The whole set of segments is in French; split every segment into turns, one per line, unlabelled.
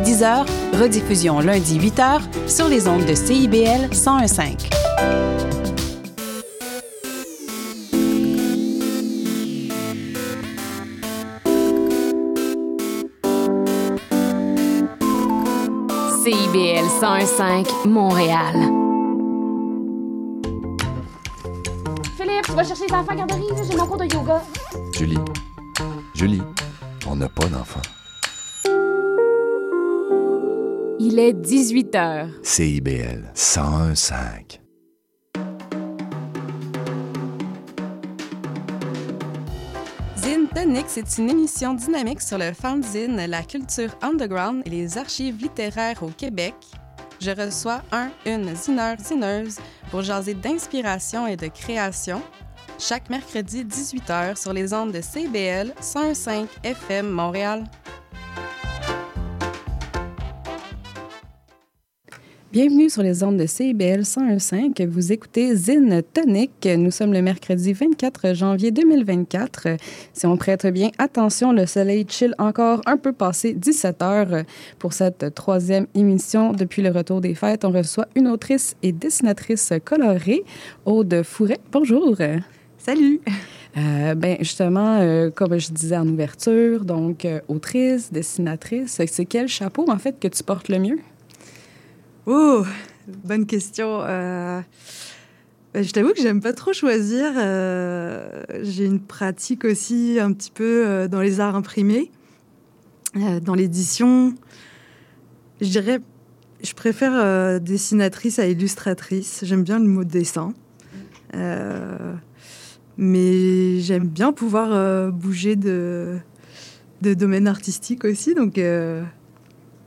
10h, rediffusion lundi 8h sur les ondes de CIBL 1015. CIBL 1015 Montréal.
Philippe, tu vas chercher les enfants à garderie, j'ai mon cours de yoga.
Julie, Julie, on n'a pas d'enfant.
Il est 18 h.
CIBL 1015.
Zine Tonic, c'est une émission dynamique sur le fanzine, la culture underground et les archives littéraires au Québec. Je reçois un, une zineur, zineuse pour jaser d'inspiration et de création. Chaque mercredi 18h sur les ondes de CBL 105 FM Montréal. Bienvenue sur les ondes de CIBL 101.5. Vous écoutez Zine Tonic. Nous sommes le mercredi 24 janvier 2024. Si on prête bien attention, le soleil chill encore un peu passé 17 heures. Pour cette troisième émission depuis le retour des fêtes, on reçoit une autrice et dessinatrice colorée, Aude Fouret. Bonjour.
Salut.
Euh, ben justement, euh, comme je disais en ouverture, donc euh, autrice, dessinatrice, c'est quel chapeau en fait que tu portes le mieux?
Bonne question. Euh, ben, je t'avoue que j'aime pas trop choisir. Euh, j'ai une pratique aussi un petit peu euh, dans les arts imprimés, dans l'édition. Je dirais, je préfère dessinatrice à illustratrice. J'aime bien le mot dessin. mais j'aime bien pouvoir bouger de, de domaine artistique aussi. Donc,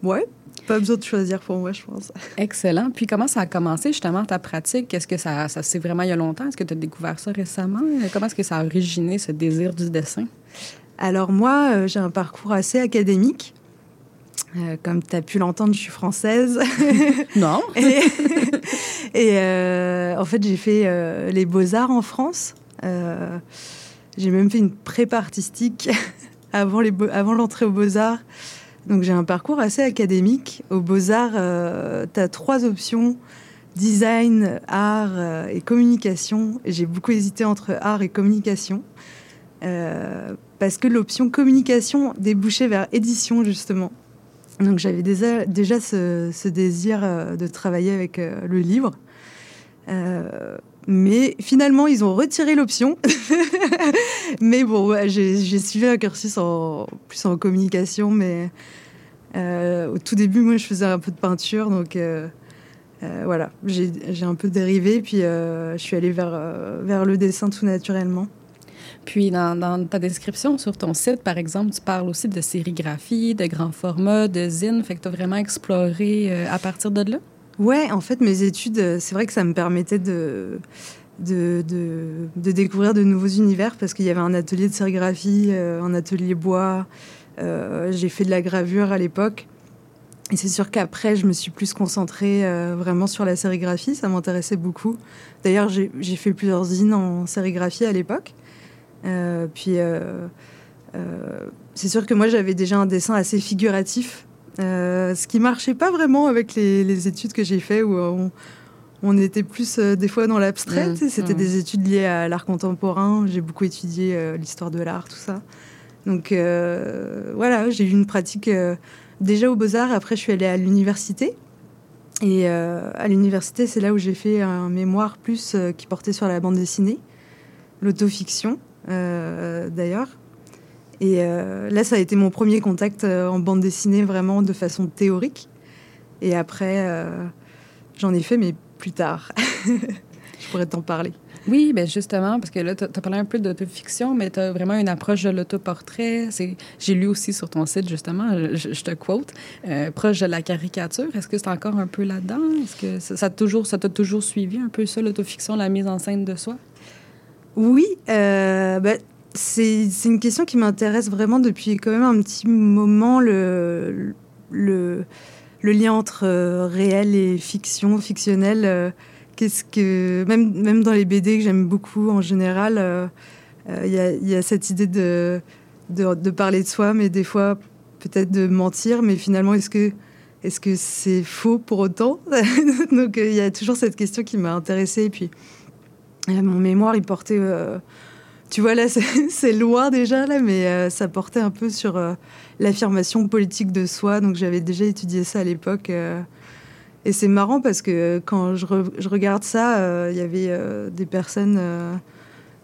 ouais, pas besoin de choisir pour moi, je pense.
Excellent. Puis comment ça a commencé justement ta pratique? Est-ce que ça, ça c'est vraiment il y a longtemps? Est-ce que tu as découvert ça récemment? Comment est-ce que ça a originé ce désir du dessin?
Alors moi, euh, j'ai un parcours assez académique. Euh, comme tu as pu l'entendre, je suis française.
Non.
et, euh, en fait, j'ai fait les beaux-arts en France. j'ai même fait une prépa artistique avant l'entrée aux beaux-arts. Donc j'ai un parcours assez académique. Aux Beaux-Arts, euh, tu as trois options design, art euh, et communication. j'ai beaucoup hésité entre art et communication. Euh, parce que l'option communication débouchait vers édition, justement. Donc j'avais déjà, déjà ce, désir de travailler avec le livre. Mais finalement, ils ont retiré l'option. mais bon, j'ai suivi un cursus plus en communication, mais euh, au tout début, moi, je faisais un peu de peinture, donc euh, euh, voilà, j'ai un peu dérivé, puis je suis allée vers, vers le dessin tout naturellement.
Puis dans, ta description sur ton site, par exemple, tu parles aussi de sérigraphie, de grand format, de zine. Fait que tu as vraiment exploré à partir de là?
Ouais, en fait, mes études, c'est vrai que ça me permettait de, de, découvrir de nouveaux univers parce qu'il y avait un atelier de sérigraphie, un atelier bois, euh, j'ai fait de la gravure à l'époque. Et c'est sûr qu'après, je me suis plus concentrée euh, vraiment sur la sérigraphie. Ça m'intéressait beaucoup. D'ailleurs, j'ai fait plusieurs zines en sérigraphie à l'époque. Euh, puis, c'est sûr que moi, j'avais déjà un dessin assez figuratif. Ce qui marchait pas vraiment avec les, études que j'ai faites où on, était plus des fois dans l'abstrait. Mmh, C'était mmh. des études liées à l'art contemporain. J'ai beaucoup étudié l'histoire de l'art, tout ça. Donc euh, voilà, j'ai eu une pratique euh, déjà aux Beaux-Arts. Après, je suis allée à l'université. Et euh, à l'université, c'est là où j'ai fait un mémoire plus qui portait sur la bande dessinée, l'autofiction d'ailleurs. Et là, ça a été mon premier contact en bande dessinée vraiment de façon théorique. Et après, j'en ai fait, mais plus tard. je pourrais t'en parler.
Oui, ben justement, parce que là, tu as parlé un peu d'autofiction, mais tu as vraiment une approche de l'autoportrait. J'ai lu aussi sur ton site, justement, je, te quote, euh, proche de la caricature. Est-ce que c'est encore un peu là-dedans? Est-ce que ça, t'a toujours suivi un peu ça, l'autofiction, la mise en scène de soi?
Oui, euh, ben, c'est une question qui m'intéresse vraiment depuis quand même un petit moment, le, le, lien entre euh, réel et fiction, fictionnel. Qu'est-ce que même même dans les BD que j'aime beaucoup en général, euh, euh, il y, a, cette idée de, de, parler de soi, mais des fois peut-être de mentir, mais finalement, est-ce que est-ce que c'est faux pour autant? Donc il y a toujours cette question qui m'a intéressée. Et puis mon mémoire, il portait, tu vois là, c'est loin déjà là, mais ça portait un peu sur l'affirmation politique de soi. Donc j'avais déjà étudié ça à l'époque. et c'est marrant parce que quand je, je regarde ça, il y avait des personnes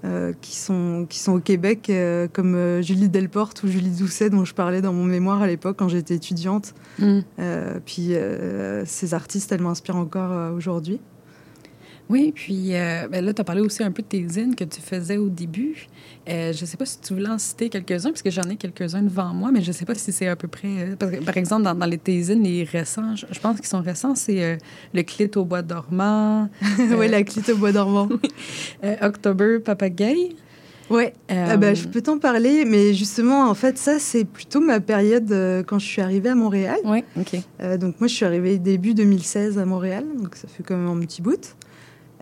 euh, qui, sont, qui sont au Québec, euh, comme euh, Julie Delporte ou Julie Doucet, dont je parlais dans mon mémoire à l'époque quand j'étais étudiante. Mm. puis ces artistes, elles m'inspirent encore aujourd'hui.
Oui, puis euh, ben là, tu as parlé aussi un peu de tes zines que tu faisais au début. Euh, je ne sais pas si tu voulais en citer quelques-uns, parce que j'en ai quelques-uns devant moi, mais je ne sais pas si c'est à peu près. Euh, par exemple, dans, les tes zines, les récents, je, pense qu'ils sont récents, c'est Le Clit au bois dormant.
oui, La Clit au bois dormant.
October Papagay.
Oui, ah ben, je peux t'en parler, mais justement, en fait, ça, c'est plutôt ma période quand je suis arrivée à Montréal.
Oui, OK.
donc, moi, je suis arrivée début 2016 à Montréal, donc ça fait quand même un petit bout.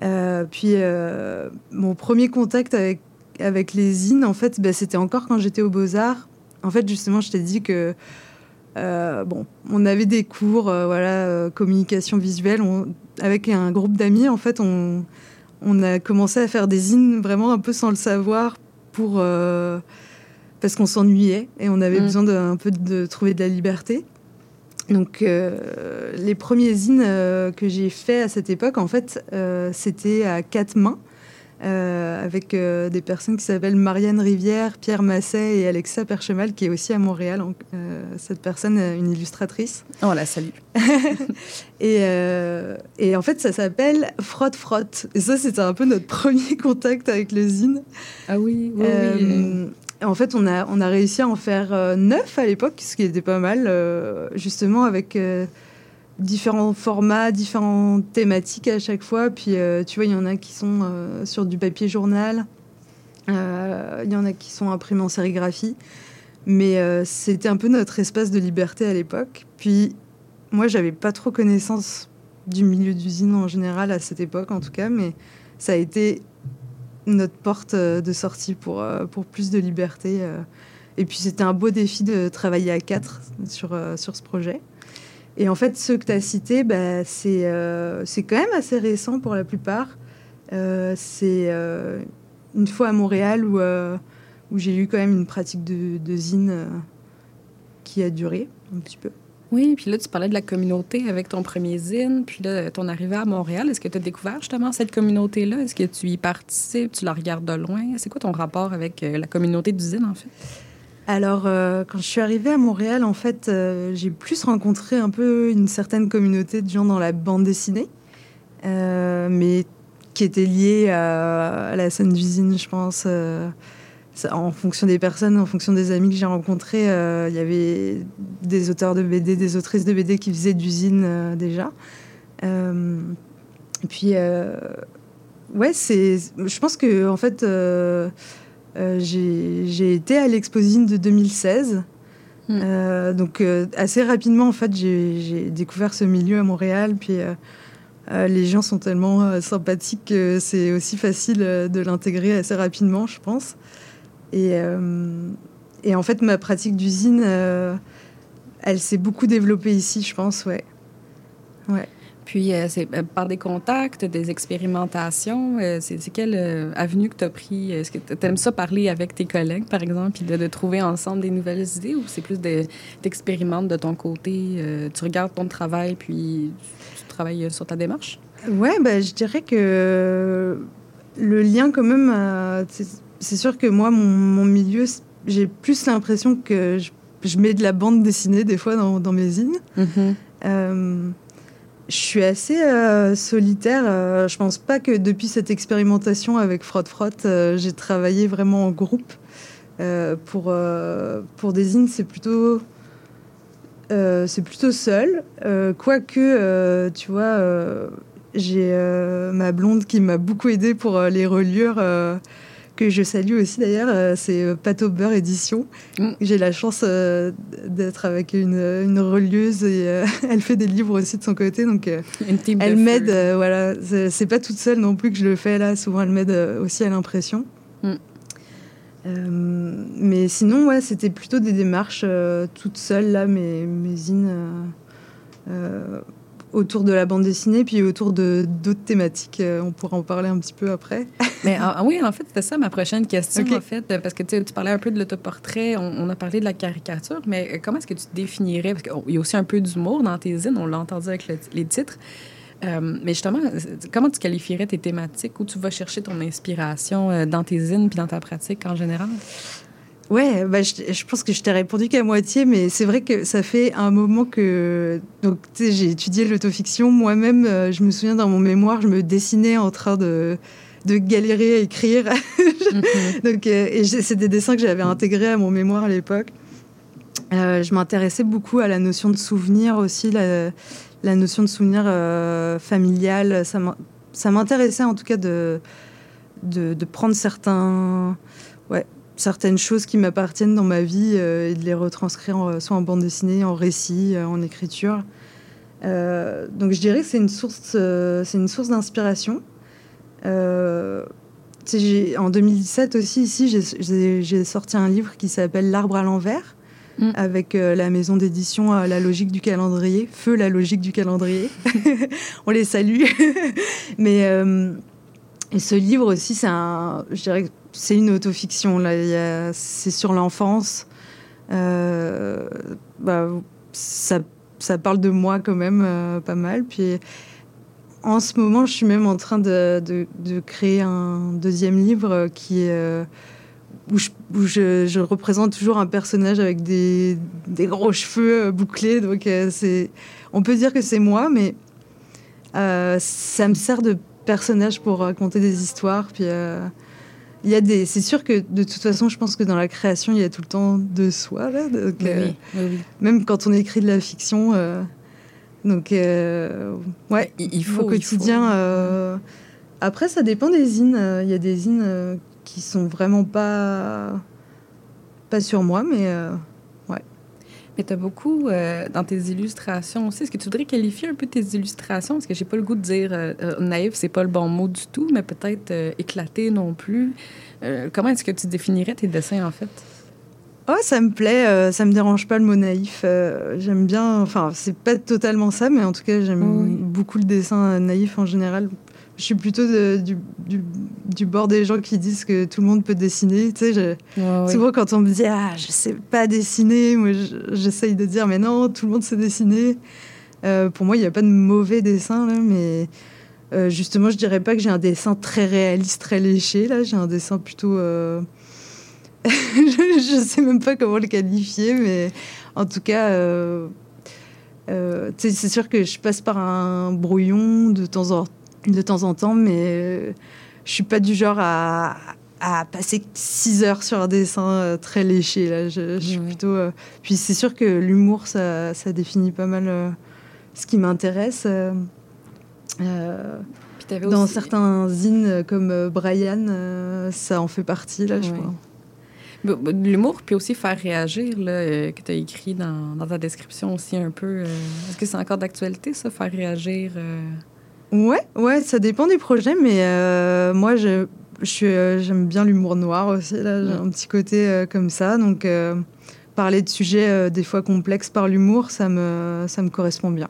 Euh, puis euh, mon premier contact avec, avec les zines, en fait, bah, c'était encore quand j'étais aux Beaux-Arts. En fait, justement, je t'ai dit que euh, bon, on avait des cours, voilà, communication visuelle. avec un groupe d'amis, en fait, on, on, a commencé à faire des zines vraiment un peu sans le savoir pour parce qu'on s'ennuyait et on avait mmh. besoin de, un peu de trouver de la liberté. Donc, euh, les premiers zines euh, que j'ai fait à cette époque, en fait, euh, c'était à quatre mains, avec des personnes qui s'appellent Marianne Rivière, Pierre Masset et Alexa Perchemal, qui est aussi à Montréal. cette personne, une illustratrice.
Oh, la salue.
et, et, en fait, ça s'appelle Frotte Frotte. Et ça, c'était un peu notre premier contact avec le zine.
Ah oui, oui, oui
en fait, on a, on a réussi à en faire euh, neuf à l'époque, ce qui était pas mal, euh, justement avec euh, différents formats, différentes thématiques à chaque fois. Puis, tu vois, il y en a qui sont sur du papier journal, il y en a qui sont imprimés en sérigraphie. Mais c'était un peu notre espace de liberté à l'époque. Puis, moi, j'avais pas trop connaissance du milieu d'usine en général à cette époque, en tout cas, mais ça a été notre porte euh, de sortie pour, euh, pour plus de liberté. Euh. Et puis c'était un beau défi de travailler à quatre sur, sur ce projet. Et en fait, ceux que tu as cités, bah, c'est c'est quand même assez récent pour la plupart. c'est une fois à Montréal où, où j'ai eu quand même une pratique de, de zine qui a duré un petit peu.
Oui, puis là, tu parlais de la communauté avec ton premier zine, puis là, ton arrivée à Montréal. Est-ce que tu as découvert justement cette communauté-là? Est-ce que tu y participes? Tu la regardes de loin? C'est quoi ton rapport avec euh, la communauté du zine, en fait?
Alors, euh, quand je suis arrivée à Montréal, en fait, euh, j'ai plus rencontré un peu une certaine communauté de gens dans la bande dessinée, mais qui était liée à, à la scène d'usine, je pense en fonction des personnes, en fonction des amis que j'ai rencontrés, euh, il y avait des auteurs de BD, des autrices de BD qui faisaient d'usine euh, déjà. Euh, et puis, ouais, c'est. Je pense que en fait, j'ai été à l'Exposine de 2016. Hmm. donc assez rapidement, en fait, j'ai découvert ce milieu à Montréal. Puis les gens sont tellement sympathiques que c'est aussi facile de l'intégrer assez rapidement, je pense. Et, euh, et en fait, ma pratique d'usine, euh, elle s'est beaucoup développée ici, je pense, ouais. Ouais.
Puis, euh, c'est par des contacts, des expérimentations. c'est quelle avenue que tu as pris? Est-ce que tu aimes ça parler avec tes collègues, par exemple, puis de, trouver ensemble des nouvelles idées ou c'est plus d'expérimenter de, ton côté? tu regardes ton travail, puis tu travailles sur ta démarche?
Ouais, ben, je dirais que le lien, quand même, c'est sûr que moi, mon, milieu, j'ai plus l'impression que je, mets de la bande dessinée des fois dans, mes zines. Mm-hmm. Euh, je suis assez euh, solitaire. Euh, je pense pas que depuis cette expérimentation avec Frotte Frotte, j'ai travaillé vraiment en groupe. pour, pour des zines, c'est plutôt, c'est plutôt seul. Quoique, tu vois, j'ai ma blonde qui m'a beaucoup aidé pour les reliures que je salue aussi d'ailleurs, euh, c'est euh, Pato Beurre Édition. Mm. J'ai la chance euh, d'être avec une, une, relieuse et elle fait des livres aussi de son côté, donc elle m'aide. voilà, c'est pas toute seule non plus que je le fais là. Souvent, elle m'aide aussi à l'impression. Mm. mais sinon, ouais, c'était plutôt des démarches toutes seules, là, mes, mes zines autour de la bande dessinée, puis autour de d'autres thématiques. Euh, on pourra en parler un petit peu après.
Mais ah, oui, en fait, c'était ça ma prochaine question, en fait, parce que tu parlais un peu de l'autoportrait, on, a parlé de la caricature, mais euh, comment est-ce que tu te définirais, parce qu'il y a aussi un peu d'humour dans tes zines, on l'a entendu avec les titres, euh, mais justement, comment tu qualifierais tes thématiques, où tu vas chercher ton inspiration dans tes zines puis dans ta pratique en général?
Ouais, bah, je, pense que je t'ai répondu qu'à moitié, mais c'est vrai que ça fait un moment que. Donc, j'ai étudié l'autofiction. Moi-même, euh, je me souviens dans mon mémoire, je me dessinais en train de, de galérer à écrire. Mhm. donc, euh, et c'est des dessins que j'avais intégrés à mon mémoire à l'époque. Euh, je m'intéressais beaucoup à la notion de souvenir aussi, la, la notion de souvenir familial. Ça m'intéressait en tout cas de, de, de prendre certains. Ouais, certaines choses qui m'appartiennent dans ma vie euh, et de les retranscrire soit en bande dessinée, en récit, euh, en écriture. Euh, donc je dirais que c'est une source, c'est une source d'inspiration. en 2017 aussi, ici, j'ai sorti un livre qui s'appelle L'arbre à l'envers, mm. avec la maison d'édition La logique du calendrier, Feu la logique du calendrier. On les salue. Mais et ce livre aussi, c'est un, je dirais, c'est une autofiction. Là, c'est sur l'enfance. Euh, bah, ça, ça, parle de moi quand même euh, pas mal. Puis en ce moment, je suis même en train de, de, créer un deuxième livre qui euh, où, je, où je, représente toujours un personnage avec des, des gros cheveux bouclés. Donc c'est, on peut dire que c'est moi, mais ça me sert de personnage pour raconter des histoires. Puis il y a des, c'est sûr que de toute façon, je pense que dans la création, il y a tout le temps de soi là. Euh, même quand on écrit de la fiction, euh, donc euh, ouais, il, faut au quotidien. Après, ça dépend des zines. Il y a des zines qui sont vraiment pas pas sur moi, mais
mais tu as beaucoup euh, dans tes illustrations aussi. Est-ce que tu voudrais qualifier un peu tes illustrations? Parce que j'ai pas le goût de dire euh, euh, naïf, c'est pas le bon mot du tout, mais peut-être éclaté non plus. comment est-ce que tu définirais tes dessins en fait?
Oh, ça me plaît, ça me dérange pas le mot naïf. j'aime bien, enfin, c'est pas totalement ça, mais en tout cas, j'aime beaucoup le dessin naïf en général je suis plutôt du, du, du, bord des gens qui disent que tout le monde peut dessiner. Tu sais, souvent quand on me dit ah je sais pas dessiner, moi j'essaye de dire mais non tout le monde sait dessiner. Euh, pour moi il n'y a pas de mauvais dessin là, mais euh, justement je dirais pas que j'ai un dessin très réaliste, très léché là. J'ai un dessin plutôt euh... je, ne sais même pas comment le qualifier, mais en tout cas. Euh, c'est sûr que je passe par un brouillon de temps en temps de temps en temps, mais euh, je suis pas du genre à, à passer six heures sur un dessin euh, très léché. Là. Je, suis plutôt. Euh, puis c'est sûr que l'humour, ça, ça, définit pas mal ce qui m'intéresse. dans certains zines comme Brian, ça en fait partie, là, je crois.
L'humour, puis aussi faire réagir, là, que tu as écrit dans, dans, ta description aussi un peu. Est-ce que c'est encore d'actualité, ça, faire réagir?
Ouais, ouais, ça dépend des projets, mais euh, moi, je, euh, j'aime bien l'humour noir aussi. Là, j'ai un petit côté euh, comme ça, donc parler de sujets des fois complexes par l'humour, ça me, ça me correspond bien.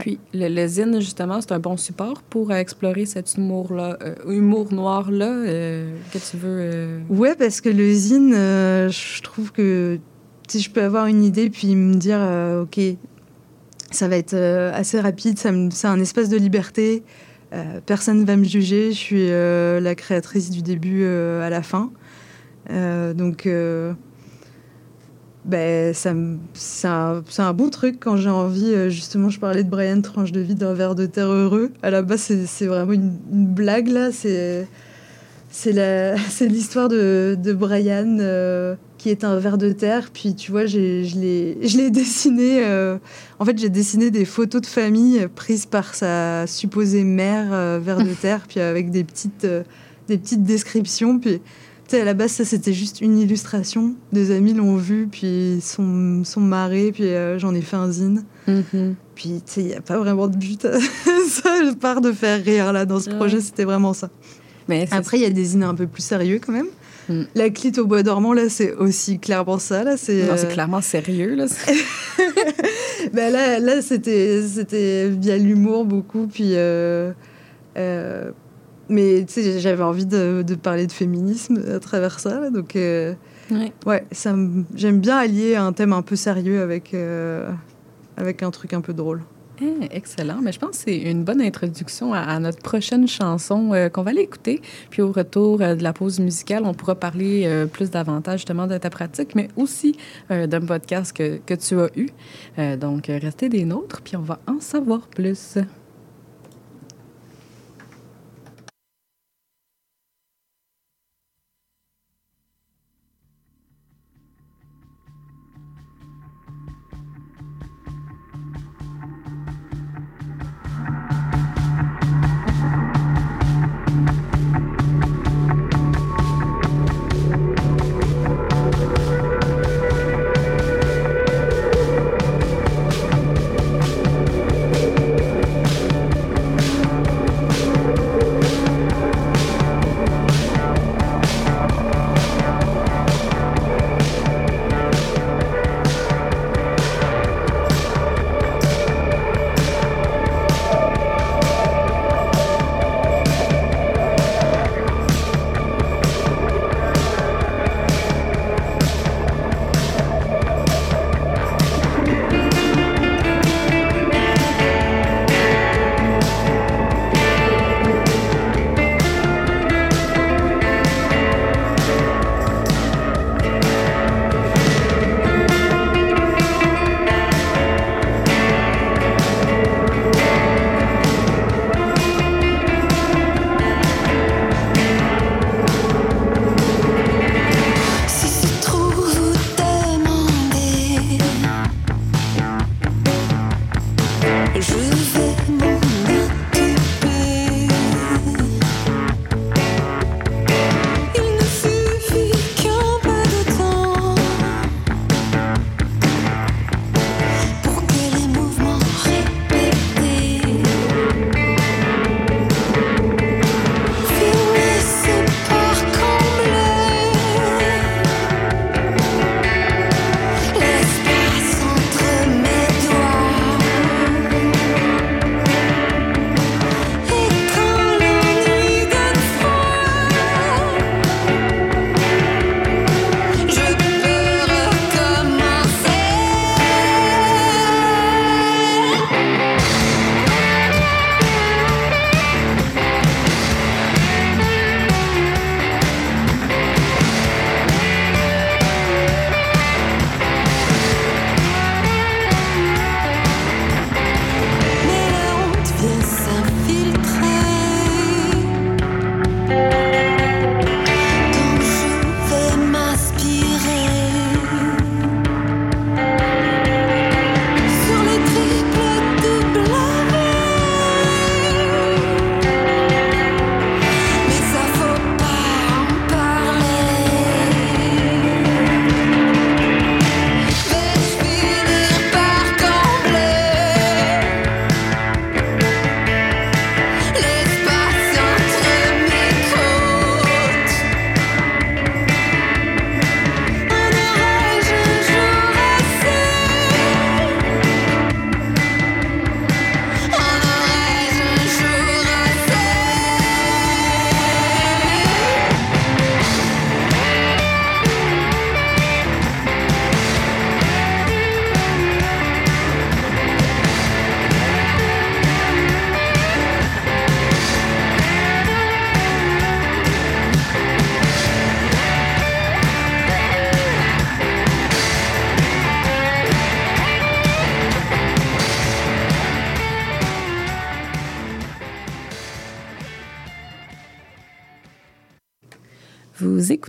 Puis le, le, zine, justement, c'est un bon support pour explorer cet humour-là, humour noir-là que tu veux.
Ouais, parce que le zine, je trouve que si je peux avoir une idée puis me dire, OK, ça va être euh, assez rapide, c'est un espace de liberté. Euh, personne ne va me juger, je suis euh, la créatrice du début à la fin. donc, ben, c'est un, un, bon truc quand j'ai envie. justement, je parlais de Brian, tranche de vie d'un verre de terre heureux. À la base, c'est, vraiment une, une, blague, là. C'est, c'est, l'histoire de, de Brian qui est un ver de terre. Puis tu vois, je l'ai dessiné. Euh, en fait, j'ai dessiné des photos de famille prises par sa supposée mère euh, ver de terre, puis avec des petites, euh, des petites descriptions. Puis tu sais, à la base, ça c'était juste une illustration. Des amis l'ont vu, puis sont, sont marrés, puis j'en ai fait un zine. Mm-hmm. Puis tu sais, il n'y a pas vraiment de but. ça, je pars de faire rire là dans ce projet, c'était vraiment ça. Mais Après, il y a des zines un peu plus sérieux quand même. Mm. La clite au bois dormant, là, c'est aussi clairement ça. Là,
c'est, non, c'est clairement sérieux. Là,
ben là, là c'était, c'était bien l'humour beaucoup. Puis, mais j'avais envie de, de, parler de féminisme à travers ça. donc, ouais, ça, j'aime bien allier un thème un peu sérieux avec, avec un truc un peu drôle.
Eh, excellent. Mais je pense que c'est une bonne introduction à, notre prochaine chanson euh, qu'on va aller écouter. Puis au retour euh, de la pause musicale, on pourra parler euh, plus davantage justement de ta pratique, mais aussi d'un podcast que, que, tu as eu. donc, restez des nôtres, puis on va en savoir plus.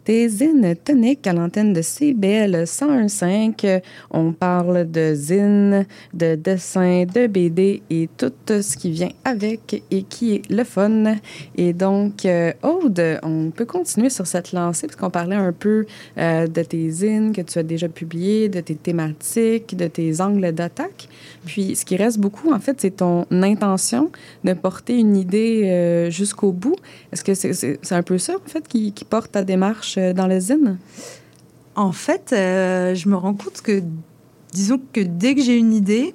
Écoutez Zine Tonic à l'antenne de CBL 101.5. On parle de zine, de dessin, de BD et tout ce qui vient avec et qui est le fun. Et donc, euh, Aude, on peut continuer sur cette lancée parce qu'on parlait un peu euh, de tes zines que tu as déjà publiées, de tes thématiques, de tes angles d'attaque.
Puis ce qui reste beaucoup, en fait, c'est ton intention de porter une idée euh, jusqu'au bout. Est-ce que c'est un peu ça, en fait, qui, porte ta démarche euh, dans le?
En fait, euh, je me rends compte que, disons que dès que j'ai une idée,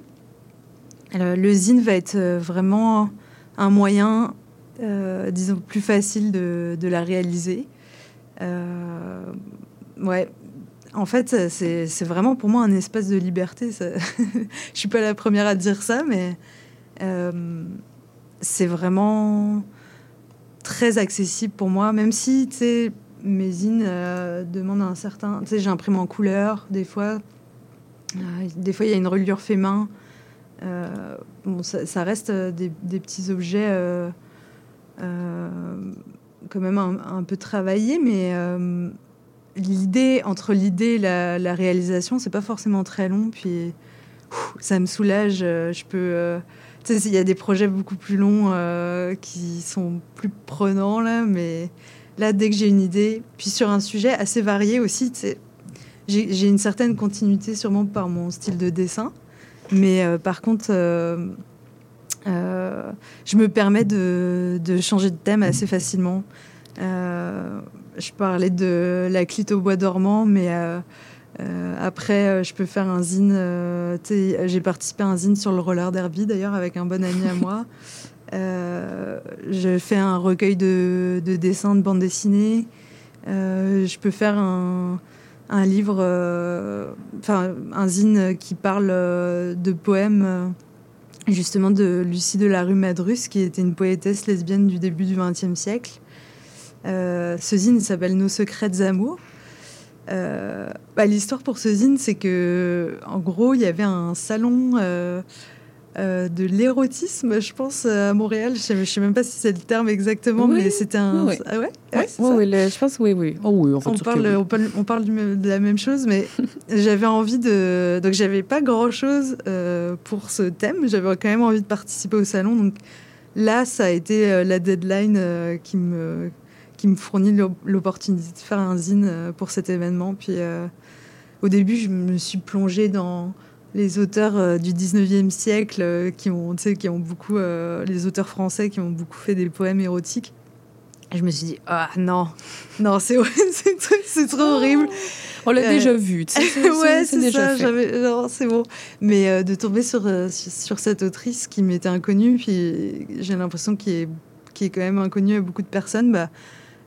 le zine va être vraiment un moyen, disons, plus facile de la réaliser. ouais, en fait, c'est vraiment pour moi un espace de liberté. Je suis pas la première à dire ça, mais euh, c'est vraiment très accessible pour moi, même si, mes zines euh, demandent un certain... Tu sais, j'imprime en couleur, des fois. Euh, des fois, il y a une reliure fait main. bon, ça, reste des, petits objets quand même un, peu travaillés, mais l'idée, entre l'idée et la, réalisation, c'est pas forcément très long. Puis ça me soulage. Euh, je peux. Euh, tu sais, il y a des projets beaucoup plus longs euh, qui sont plus prenants, là, mais là, dès que j'ai une idée, puis sur un sujet assez varié aussi, j'ai une certaine continuité sûrement par mon style de dessin. Mais par contre, je me permets de, changer de thème assez facilement. Je parlais de la clite au bois dormant, mais euh, euh, après, euh, je peux faire un zine. J'ai participé à un zine sur le roller derby, d'ailleurs, avec un bon ami à moi. je fais un recueil de, dessins de bande dessinée. je peux faire un, un livre, enfin, un zine qui parle de poèmes justement de Lucie de la rue Madrus, qui était une poétesse lesbienne du début du XXe siècle. Euh, ce zine s'appelle Nos secrets d'amour. Euh, bah, L'histoire pour ce zine, c'est que, en gros, il y avait un salon euh, euh, de l'érotisme, je pense, à Montréal. Je ne sais, même pas si c'est le terme exactement, mais c'était un.
Oui, ah ouais, oui, je pense, oui, oui.
Oh, oui on, parle, on, parle, on, parle, de la même chose, mais j'avais envie de. Donc, j'avais pas grand chose pour ce thème. J'avais quand même envie de participer au salon. Donc, là, ça a été la deadline qui me qui me fournit l'opportunité de faire un zine euh, pour cet événement. Puis euh, au début, je me suis plongée dans les auteurs euh, du 19e siècle qui ont, qui ont beaucoup, les auteurs français qui ont beaucoup fait des poèmes érotiques. Et je me suis dit, ah non, non, c'est c'est trop horrible.
On l'a déjà vu, tu sais.
ouais, c'est déjà fait. C'est bon. Mais de tomber sur, sur cette autrice qui m'était inconnue, puis j'ai l'impression qu'il est, qui est quand même inconnue à beaucoup de personnes, bah,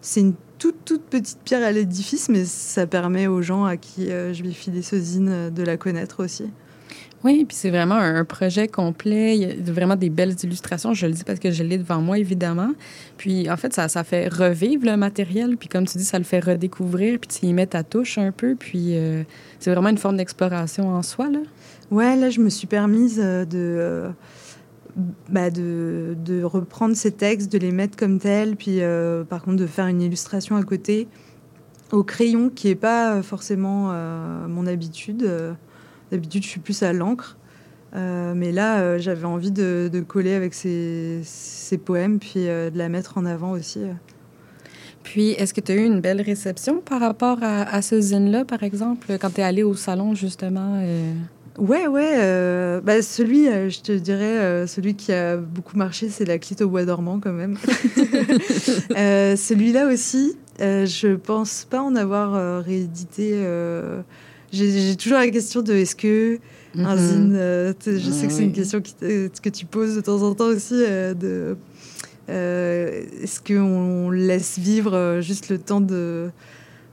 c'est une toute, toute petite pierre à l'édifice, mais ça permet aux gens à qui euh, je vais filer ce zine euh, de la connaître aussi.
Oui, puis c'est vraiment un projet complet. Il y a vraiment des belles illustrations. Je le dis parce que je l'ai devant moi, évidemment. Puis, en fait, ça, ça fait revivre le matériel. Puis, comme tu dis, ça le fait redécouvrir. Puis, tu y mets ta touche un peu. Puis, euh, c'est vraiment une forme d'exploration en soi, là.
Ouais, là, je me suis permise de bah de, reprendre ces textes, de les mettre comme tels, puis euh, par contre de faire une illustration à côté au crayon, qui n'est pas forcément euh, mon habitude. Euh, d'habitude, je suis plus à l'encre. mais là, j'avais envie de, coller avec ces, poèmes, puis de la mettre en avant aussi.
Puis, est-ce que tu as eu une belle réception par rapport à, à ce zine-là, par exemple, quand tu es allé au salon, justement?
Ouais, ouais. Euh, bah, celui, euh, je te dirais, euh, celui qui a beaucoup marché, c'est la clite au bois dormant, quand même. Celui-là aussi, je pense pas en avoir réédité. J'ai toujours la question de est-ce que un mhm. zine, je sais que c'est une question que tu poses de temps en temps aussi, de est-ce qu'on laisse vivre juste le temps de.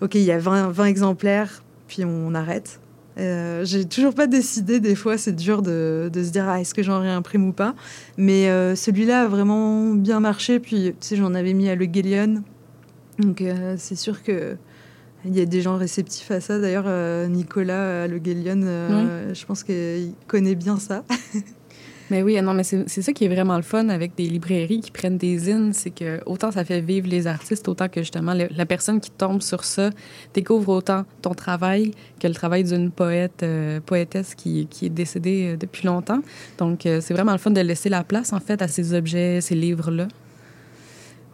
Ok, il y a 20, 20 exemplaires, puis on arrête. Euh, j'ai toujours pas décidé, des fois c'est dur de, de, se dire ah, est-ce que j'en réimprime ou pas. Mais euh, celui-là a vraiment bien marché, puis tu sais, j'en avais mis à Le Guélion. Donc euh, c'est sûr que il y a des gens réceptifs à ça. D'ailleurs, Nicolas à Le Guélion, je pense qu'il connaît bien ça.
Mais oui, non, mais c'est ça qui est vraiment le fun avec des librairies qui prennent des zines, c'est que autant ça fait vivre les artistes, autant que justement la personne qui tombe sur ça découvre autant ton travail que le travail d'une poète, euh, poétesse qui, qui, est décédée euh, depuis longtemps. Donc, euh, c'est vraiment le fun de laisser la place, en fait, à ces objets, ces livres-là.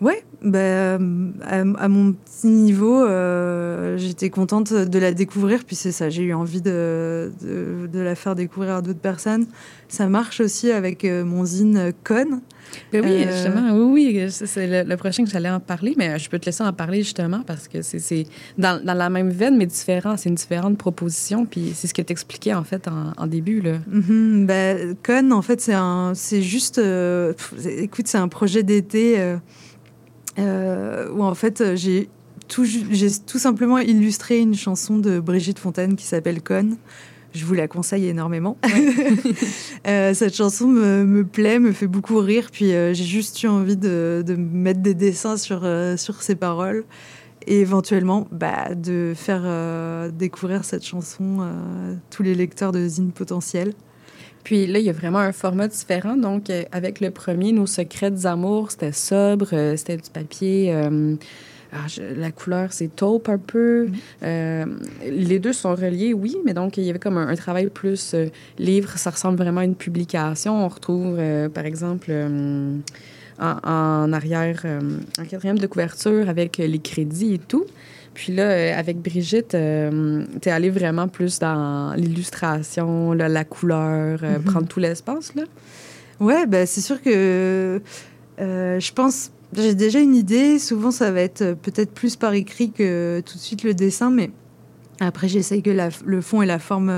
Ouais, bah, à, mon petit niveau, euh, j'étais contente de la découvrir, puis c'est ça, j'ai eu envie de, de, la faire découvrir à d'autres personnes. Ça marche aussi avec euh, mon zine Con.
Ben oui, euh, justement, oui, oui, c'est le, prochain que j'allais en parler, mais je peux te laisser en parler justement parce que c'est dans, dans, la même veine, mais différent. C'est une différente proposition, puis c'est ce que tu expliquais en fait en, début. Là.
Ben, Con, en fait, c'est juste. écoute, c'est un projet d'été euh, où en fait j'ai tout, tout simplement illustré une chanson de Brigitte Fontaine qui s'appelle Con. Je vous la conseille énormément. euh, cette chanson me, me, plaît, me fait beaucoup rire, puis euh, j'ai juste eu envie de, de, mettre des dessins sur, euh, sur ces paroles et éventuellement bah, de faire euh, découvrir cette chanson à tous les lecteurs de Zine potentiels.
Puis là, il y a vraiment un format différent. Donc, euh, avec le premier, Nos secrets d'amour, c'était sobre, euh, c'était du papier. Euh, ah, la couleur, c'est taupe un peu. Mm-hmm. les deux sont reliés, oui, mais donc il y avait comme un, travail plus livre. Ça ressemble vraiment à une publication. On retrouve, par exemple, en, arrière, en quatrième de couverture avec les crédits et tout. Puis là, euh, avec Brigitte, euh, tu es allée vraiment plus dans l'illustration, la couleur, euh, mhm. prendre tout l'espace, là?
Ouais, ben, c'est sûr que je pense, j'ai déjà une idée. Souvent, ça va être peut-être plus par écrit que tout de suite le dessin, mais après, j'essaye que le fond et la forme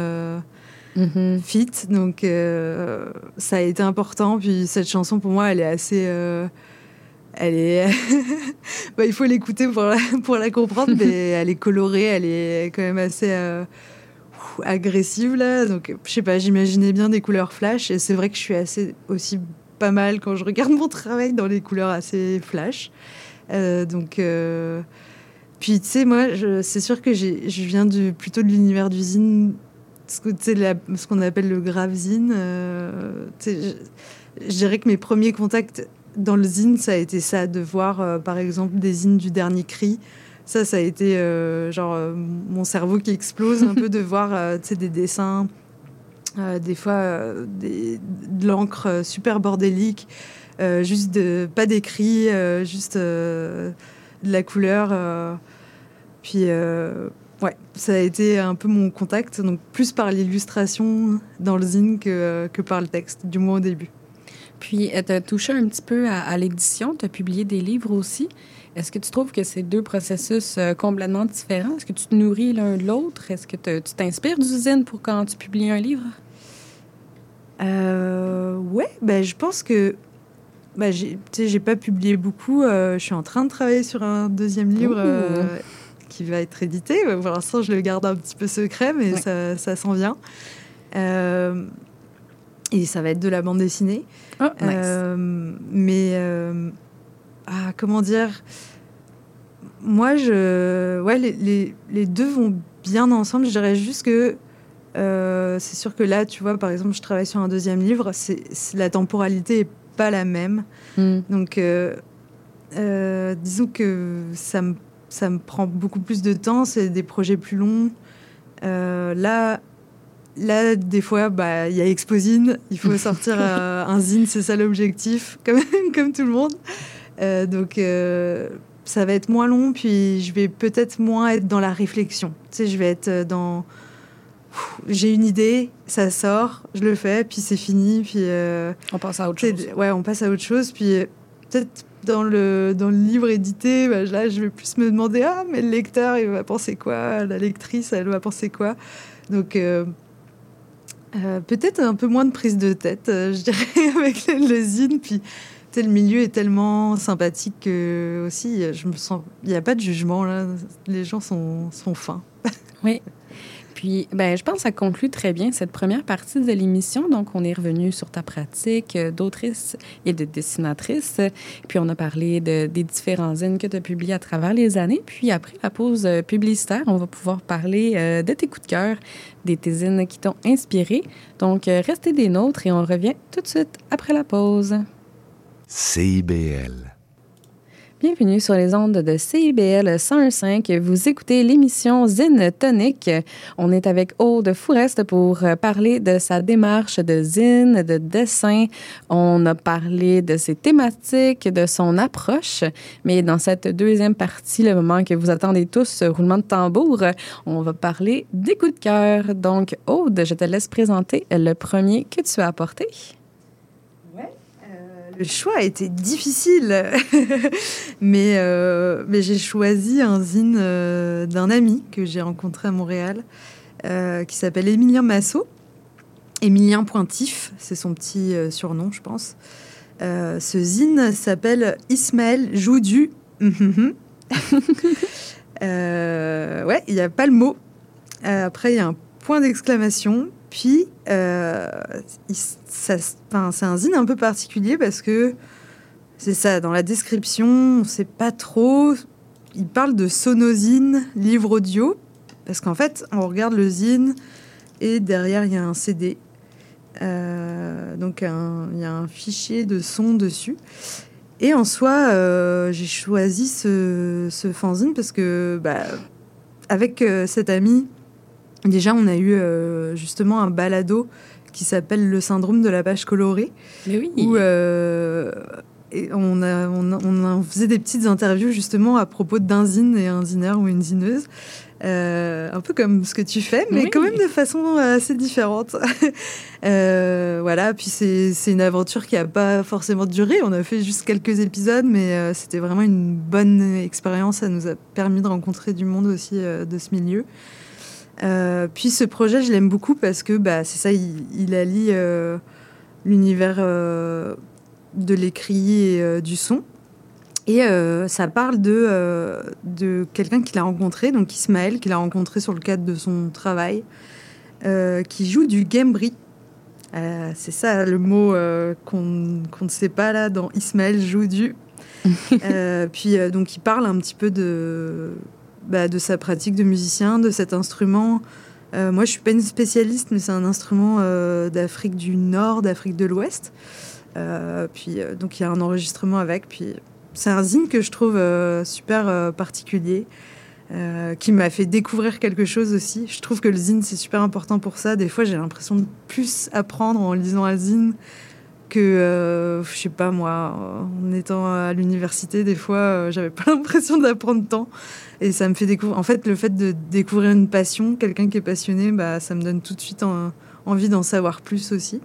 mhm. fit. Donc, ça a été important. Puis cette chanson, pour moi, elle est assez elle est. bah, il faut l'écouter pour la, pour la comprendre, mais elle est colorée, elle est quand même assez euh, agressive là. Donc, je sais pas, j'imaginais bien des couleurs flash, et c'est vrai que je suis assez aussi pas mal quand je regarde mon travail dans les couleurs assez flash. Euh, donc. Euh, puis, tu sais, moi, c'est sûr que je viens du, plutôt de l'univers d'usine, ce qu'on appelle le grave zine. je, je dirais que mes premiers contacts dans le zine, ça a été ça, de voir euh, par exemple des zines du dernier cri. Ça, ça a été euh, genre euh, mon cerveau qui explose un peu de voir des dessins, des fois des, de l'encre super bordélique, juste de, pas d'écrit, juste de la couleur. puis ouais, ça a été un peu mon contact, donc plus par l'illustration dans le zine que, que par le texte, du moins au début.
Puis, tu as touché un petit peu à, l'édition, tu as publié des livres aussi. Est-ce que tu trouves que c'est deux processus euh, complètement différents? Est-ce que tu te nourris l'un de l'autre? Est-ce que tu t'inspires d'usine pour quand tu publies un livre?
Euh, ouais, ben, je pense que ben, j'ai pas publié beaucoup. Euh, je suis en train de travailler sur un deuxième livre euh, qui va être édité. Pour l'instant, je le garde un petit peu secret, mais ça, ça s'en vient. Et ça va être de la bande dessinée.
Oh, euh,
mais, euh, ah, comment dire? Moi, je, ouais, les, les, deux vont bien ensemble. Je dirais juste que euh, c'est sûr que là, tu vois, par exemple, je travaille sur un deuxième livre. C'est, la temporalité est pas la même. Hmm. Donc, disons que ça me, ça me prend beaucoup plus de temps. C'est des projets plus longs. là, Là, des fois, bah, il y a Exposine, il faut sortir euh, un zine, c'est ça l'objectif, comme, comme tout le monde. Euh, donc, euh, ça va être moins long, puis je vais peut-être moins être dans la réflexion. Tu sais, je vais être dans. J'ai une idée, ça sort, je le fais, puis c'est fini, puis.
on passe à autre chose.
Ouais, on passe à autre chose, puis peut-être dans le, dans le livre édité, bah, là, je vais plus me demander Ah, mais le lecteur, il va penser quoi? La lectrice, elle va penser quoi? Donc. Euh, peut-être un peu moins de prise de tête, euh, je dirais, avec le zine. Puis, le milieu est tellement sympathique que aussi, je me sens. Il n'y a pas de jugement, là. Les gens sont, sont fins.
Oui. Puis, ben, je pense que ça conclut très bien cette première partie de l'émission. Donc, on est revenu sur ta pratique d'autrice et de dessinatrice. Puis, on a parlé de, des différents zines que tu as publiés à travers les années. Puis, après la pause publicitaire, on va pouvoir parler euh, de tes coups de cœur, des tes zines qui t'ont inspiré. Donc, euh, restez des nôtres et on revient tout de suite après la pause.
CIBL
Bienvenue sur les ondes de CIBL 101.5. Vous écoutez l'émission Zine Tonic. On est avec Aude Fourest pour parler de sa démarche de zine, de dessin. On a parlé de ses thématiques, de son approche. Mais dans cette deuxième partie, le moment que vous attendez tous, roulement de tambour, on va parler des coups de cœur. Donc, Aude, je te laisse présenter le premier que tu as apporté
le choix a été difficile, mais, euh, mais j'ai choisi un zine euh, d'un ami que j'ai rencontré à Montréal, euh, qui s'appelle Émilien Massot. Émilien Pointif, c'est son petit surnom, je pense. ce zine s'appelle Ismaël Joudu. ouais, il n'y a pas le mot. après, il y a un point d'exclamation. Puis, euh, c'est un zine un peu particulier parce que c'est ça, dans la description, on ne sait pas trop. Il parle de sonosine, livre audio, parce qu'en fait, on regarde le zine et derrière, il y a un CD. Euh, donc, il y a un fichier de son dessus. Et en soi, euh, j'ai choisi ce, ce, fanzine parce que, bah, avec cet ami, Déjà, on a eu euh, justement un balado qui s'appelle Le syndrome de la page colorée.
Mais oui.
Où euh, on, a, on, faisait des petites interviews justement à propos d'un zine et un zineur ou une zineuse. Euh, un peu comme ce que tu fais, mais quand même de façon assez différente. voilà, puis c'est une aventure qui n'a pas forcément duré. On a fait juste quelques épisodes, mais c'était vraiment une bonne expérience. Ça nous a permis de rencontrer du monde aussi de ce milieu. Euh, puis ce projet, je l'aime beaucoup parce que bah, c'est ça, il, allie euh, l'univers euh, de l'écrit et du son. Et ça parle de, de quelqu'un qu'il a rencontré, donc Ismaël, qu'il a rencontré sur le cadre de son travail, qui joue du gambri. c'est ça le mot qu'on ne sait pas là dans Ismaël joue du. puis donc il parle un petit peu de bah, de sa pratique de musicien, de cet instrument. Euh, moi, je suis pas une spécialiste, mais c'est un instrument euh, d'Afrique du Nord, d'Afrique de l'Ouest. Euh, puis donc il y a un enregistrement avec. Puis c'est un zine que je trouve super particulier. qui m'a fait découvrir quelque chose aussi. Je trouve que le zine, c'est super important pour ça. Des fois, j'ai l'impression de plus apprendre en lisant un zine que, je sais pas moi, en étant à l'université, des fois, j'avais pas l'impression d'apprendre tant. Et ça me fait découvrir. En fait, le fait de découvrir une passion, quelqu'un qui est passionné, bah, ça me donne tout de suite envie d'en savoir plus aussi.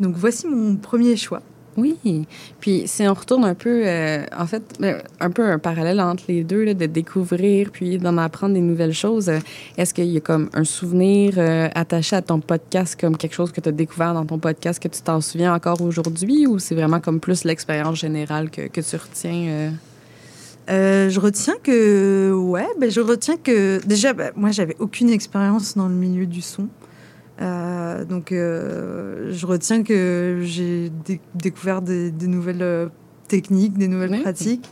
Donc voici mon premier choix.
Oui, puis si on retourne un peu, euh, en fait, ben, un peu un parallèle entre les deux, de découvrir puis d'en apprendre des nouvelles choses, euh, est-ce qu'il y a comme un souvenir euh, attaché à ton podcast, comme quelque chose que tu as découvert dans ton podcast que tu t'en souviens encore aujourd'hui, ou c'est vraiment comme plus l'expérience générale que, que tu retiens?
Je retiens que, ouais, ben je retiens que déjà, ben, moi, j'avais aucune expérience dans le milieu du son. Euh, donc, euh, je retiens que j'ai découvert des, nouvelles techniques, des nouvelles pratiques.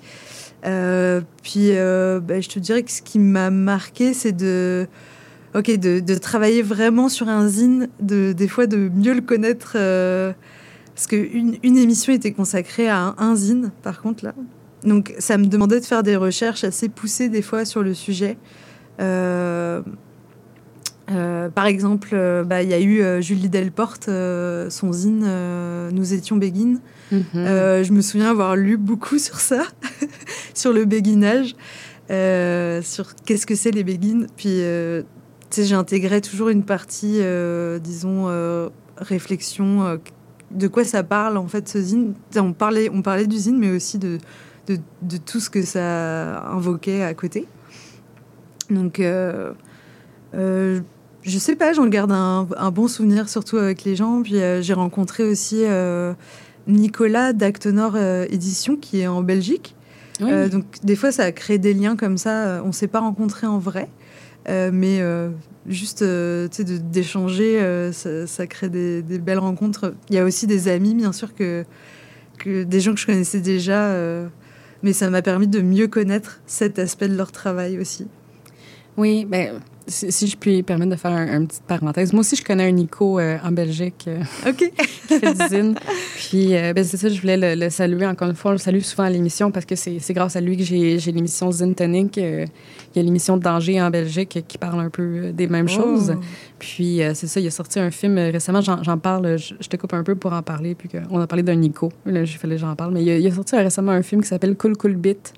puis, ben, je te dirais que ce qui m'a marqué, c'est de, ok, de, de, travailler vraiment sur un zine, de, des fois de mieux le connaître. parce qu'une une émission était consacrée à un, un zine, par contre, là. Donc ça me demandait de faire des recherches assez poussées des fois sur le sujet. Euh, euh, par exemple, euh, bah, il y a eu Julie Delporte, son zine Nous étions béguines. Mhm. je me souviens avoir lu beaucoup sur ça, sur le béguinage, sur qu'est-ce que c'est les béguines. Puis, j'ai intégré toujours une partie, disons, réflexion, de quoi ça parle en fait ce zine. On parlait, on parlait du zine, mais aussi de de, de, tout ce que ça invoquait à côté. Donc, euh, euh, je sais pas, j'en garde un, un, bon souvenir, surtout avec les gens. Puis euh, j'ai rencontré aussi euh, Nicolas d'Actonor Édition, qui est en Belgique. donc, des fois, ça a créé des liens comme ça. On ne s'est pas rencontrés en vrai, mais juste d'échanger, ça, ça, crée des, des, belles rencontres. Il y a aussi des amis, bien sûr, que, que des gens que je connaissais déjà mais ça m'a permis de mieux connaître cet aspect de leur travail aussi.
Oui, ben, si, je puis permettre de faire une petite parenthèse, moi aussi, je connais un Nico euh, en Belgique euh,
OK.
qui fait du zine. Puis, euh, ben, c'est ça, je voulais le, saluer encore une fois. On le salue souvent à l'émission parce que c'est grâce à lui que j'ai l'émission Zine Tonic. il y a l'émission Danger en Belgique qui parle un peu des mêmes oh. choses. Puis, c'est ça, il a sorti un film récemment. J'en parle, je, te coupe un peu pour en parler. Puis, on a parlé d'un Nico. Là, j'ai fait j'en parle. Mais il a, il a sorti récemment un film qui s'appelle Cool Cool Bit.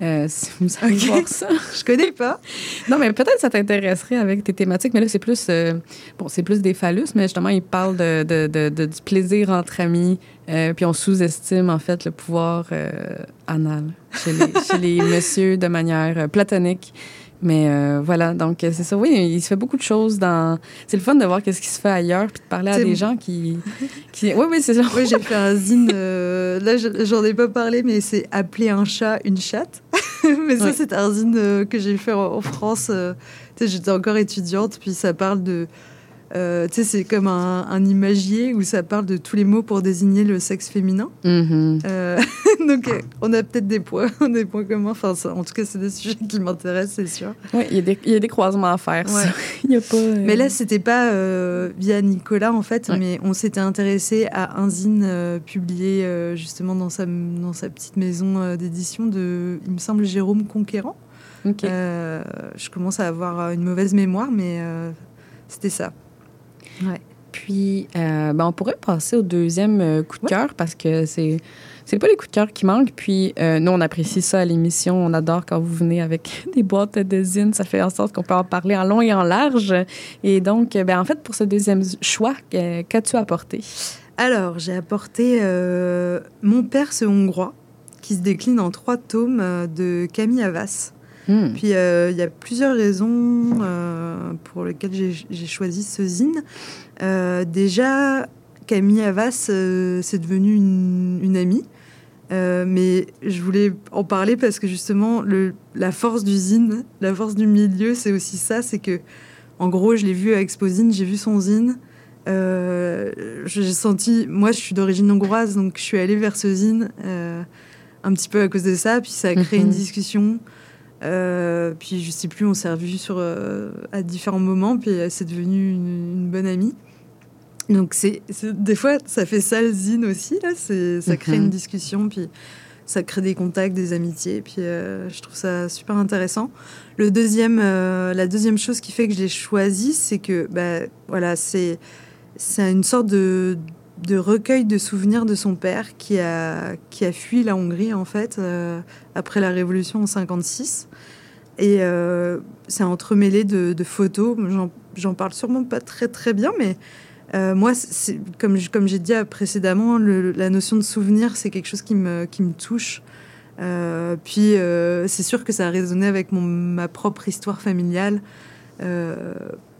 Euh, si vous allez voir ça.
Je connais pas.
non, mais peut-être ça t'intéresserait avec tes thématiques. Mais là, c'est plus, euh, bon, c'est plus des phallus, mais justement, il parle de, de, de, du plaisir entre amis. Euh, puis on sous-estime, en fait, le pouvoir anal chez les, chez les messieurs de manière platonique. Mais euh, voilà, donc c'est ça. Oui, il se fait beaucoup de choses dans. C'est le fun de voir qu'est-ce qui se fait ailleurs, puis de parler à des gens qui. qui... Oui, oui, c'est ça.
Oui, j'ai fait un zine. Euh, là, j'en ai pas parlé, mais c'est appeler un chat une chatte. mais ça, c'est un zine euh, que j'ai fait en, France. J'étais encore étudiante, puis ça parle de euh, tu sais, c'est comme un, un, imagier où ça parle de tous les mots pour désigner le sexe féminin.
Mm-hmm.
Euh, donc, on a peut-être des points, des points communs. Enfin, en tout cas, c'est des sujets qui m'intéressent, c'est sûr.
Oui, il y, a des croisements à faire.
y a pas, euh, Mais là, c'était pas via Nicolas, en fait, mais on s'était intéressé à un zine publié justement dans sa, dans sa petite maison d'édition de, il me semble, Jérôme Conquérant. je commence à avoir une mauvaise mémoire, mais c'était ça.
Ouais. Puis, euh, ben, on pourrait passer au deuxième euh, coup de cœur parce que c'est c'est pas les coups de cœur qui manquent. Puis, euh, nous, on apprécie ça à l'émission. On adore quand vous venez avec des boîtes de zine. Ça fait en sorte qu'on peut en parler en long et en large. Et donc, ben, en fait, pour ce deuxième choix, qu'as-tu apporté?
Alors, j'ai apporté Mon père, ce hongrois, qui se décline en trois tomes de Camille Havas. Hmm. Puis euh, il y a plusieurs raisons euh, pour lesquelles j'ai choisi ce zine. Euh, déjà, Camille Havas, c'est devenu une, amie. mais je voulais en parler parce que justement, le, la force du zine, la force du milieu, c'est aussi ça. C'est que, en gros, je l'ai vu à Exposine, j'ai vu son zine. j'ai senti, moi je suis d'origine hongroise, donc je suis allée vers ce zine un petit peu à cause de ça, puis ça a créé une mhm. discussion. Euh, puis je sais plus, on s'est revus sur euh, à différents moments, puis c'est devenu une, bonne amie. Donc c'est des fois ça fait ça le zine aussi là, ça crée une mhm. discussion, puis ça crée des contacts, des amitiés, puis euh, je trouve ça super intéressant. Le deuxième, la deuxième chose qui fait que je l'ai choisi, c'est que bah, voilà, c'est c'est une sorte de de recueil de souvenirs de son père qui a, qui a fui la Hongrie en fait euh, après la révolution en 56 et euh, c'est entremêlé de, photos. J'en parle sûrement pas très très bien mais euh, moi comme, comme j'ai dit précédemment la notion de souvenir c'est quelque chose qui me, qui me touche. Puis c'est sûr que ça a résonné avec mon, ma propre histoire familiale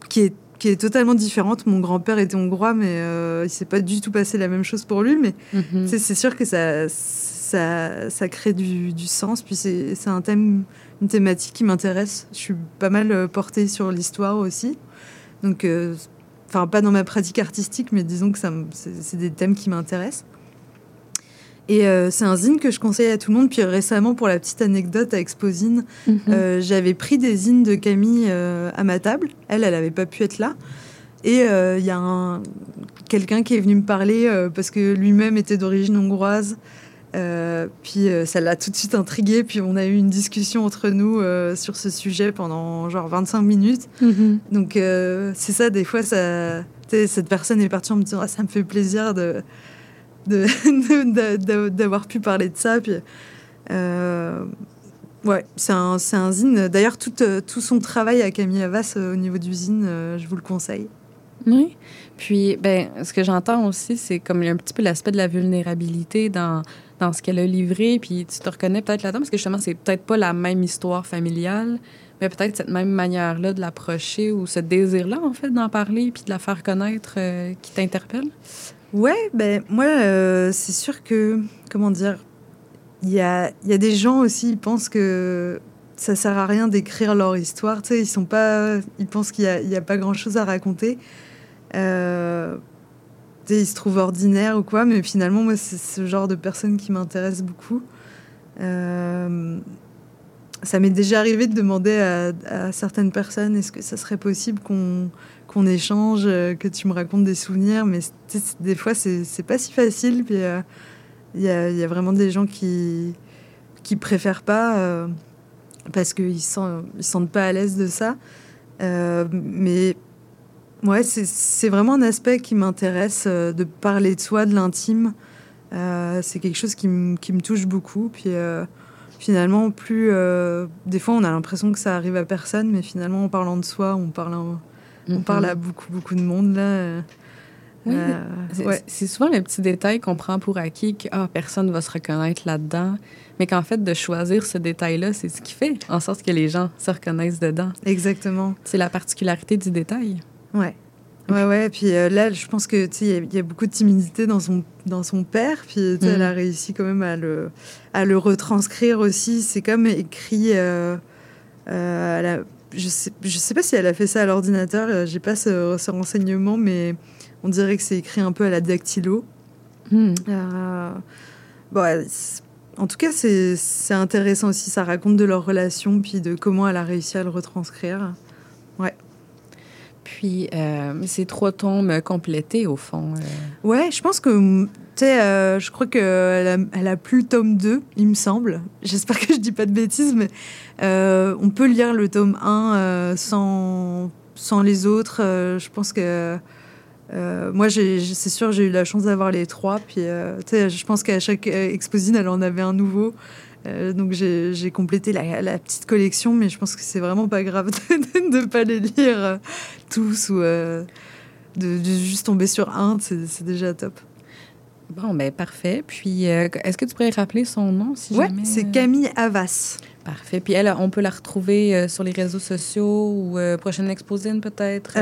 qui est qui est totalement différente. Mon grand-père était hongrois, mais euh, il s'est pas du tout passé la même chose pour lui. Mais mhm. c'est sûr que ça, ça, ça crée du, du sens. Puis c'est un thème, une thématique qui m'intéresse. Je suis pas mal euh, portée sur l'histoire aussi. Donc, euh, enfin, pas dans ma pratique artistique, mais disons que c'est des thèmes qui m'intéressent. Et euh, c'est un zine que je conseille à tout le monde. Puis récemment, pour la petite anecdote à Exposine, mhm. euh, j'avais pris des zines de Camille euh, à ma table. Elle, elle n'avait pas pu être là. Et il y a quelqu'un qui est venu me parler parce que lui-même était d'origine hongroise. puis ça l'a tout de suite intrigué. Puis on a eu une discussion entre nous sur ce sujet pendant genre 25 minutes. Mhm. Donc c'est ça, des fois, ça, cette personne est partie en me disant ah, ça me fait plaisir de d'avoir pu parler de ça. Puis, euh, ouais, c'est un, un zine. D'ailleurs, tout, euh, tout son travail à Camille Havas euh, au niveau du zine, je vous le conseille.
Oui. Puis, ben, ce que j'entends aussi, c'est comme un petit peu l'aspect de la vulnérabilité dans, dans ce qu'elle a livré. Puis, tu te reconnais peut-être là-dedans, parce que justement, c'est peut-être pas la même histoire familiale, mais peut-être cette même manière-là de l'approcher ou ce désir-là, en fait, d'en parler puis de la faire connaître qui t'interpelle.
Ouais, ben moi, euh, c'est sûr que, comment dire, il y a, y a des gens aussi, ils pensent que ça sert à rien d'écrire leur histoire. Tu sais, ils sont pas, ils pensent qu'il n'y a, pas grand chose à raconter. Euh, ils se trouvent ordinaires ou quoi, mais finalement, moi, c'est ce genre de personne qui m'intéresse beaucoup. Euh, ça m'est déjà arrivé de demander à, certaines personnes est-ce que ça serait possible qu'on qu'on échange, que tu me racontes des souvenirs, mais des fois c'est pas si facile. Puis il y, a, vraiment des gens qui qui préfèrent pas parce qu'ils ne ils sentent pas à l'aise de ça. mais Ouais, c'est vraiment un aspect qui m'intéresse, euh, de parler de soi, de l'intime. Euh, c'est quelque chose qui, me touche beaucoup. Puis euh, finalement, plus. des fois, on a l'impression que ça arrive à personne, mais finalement, en parlant de soi, on parle, on parle à beaucoup, beaucoup de monde. Là.
c'est souvent les petits détails qu'on prend pour acquis que ah, personne ne va se reconnaître là-dedans. Mais qu'en fait, de choisir ce détail-là, c'est ce qui fait en sorte que les gens se reconnaissent dedans.
Exactement.
C'est la particularité du détail.
Ouais. Ouais, ouais. Puis euh, là, je pense que il y, a beaucoup de timidité dans son, dans son père. Puis elle a mhm. réussi quand même à le, à le retranscrire aussi. C'est comme écrit. Euh, euh, je sais, je sais pas si elle a fait ça à l'ordinateur. J'ai pas ce, ce, renseignement, mais on dirait que c'est écrit un peu à la dactylo. Mhm. bon, en tout cas, c'est intéressant aussi. Ça raconte de leur relation, puis de comment elle a réussi à le retranscrire.
Puis, euh, ces trois tomes complétés, au fond. Euh.
Ouais, je pense que, tu sais, euh, je crois qu'elle a, elle a plus le tome 2, il me semble. J'espère que je dis pas de bêtises, mais on peut lire le tome 1 sans, sans les autres. je pense que. moi, c'est sûr, j'ai eu la chance d'avoir les trois. Puis, sais, je pense qu'à chaque exposine, elle en avait un nouveau. Euh, donc j'ai complété la, petite collection, mais je pense que c'est vraiment pas grave de ne pas les lire euh, tous ou euh, de, juste tomber sur un, c'est déjà top.
Bon, ben parfait. Puis, est-ce que tu pourrais rappeler son nom si
ouais, c'est Camille Havas.
Parfait. Puis elle, on peut la retrouver sur les réseaux sociaux ou prochaine Exposine peut-être?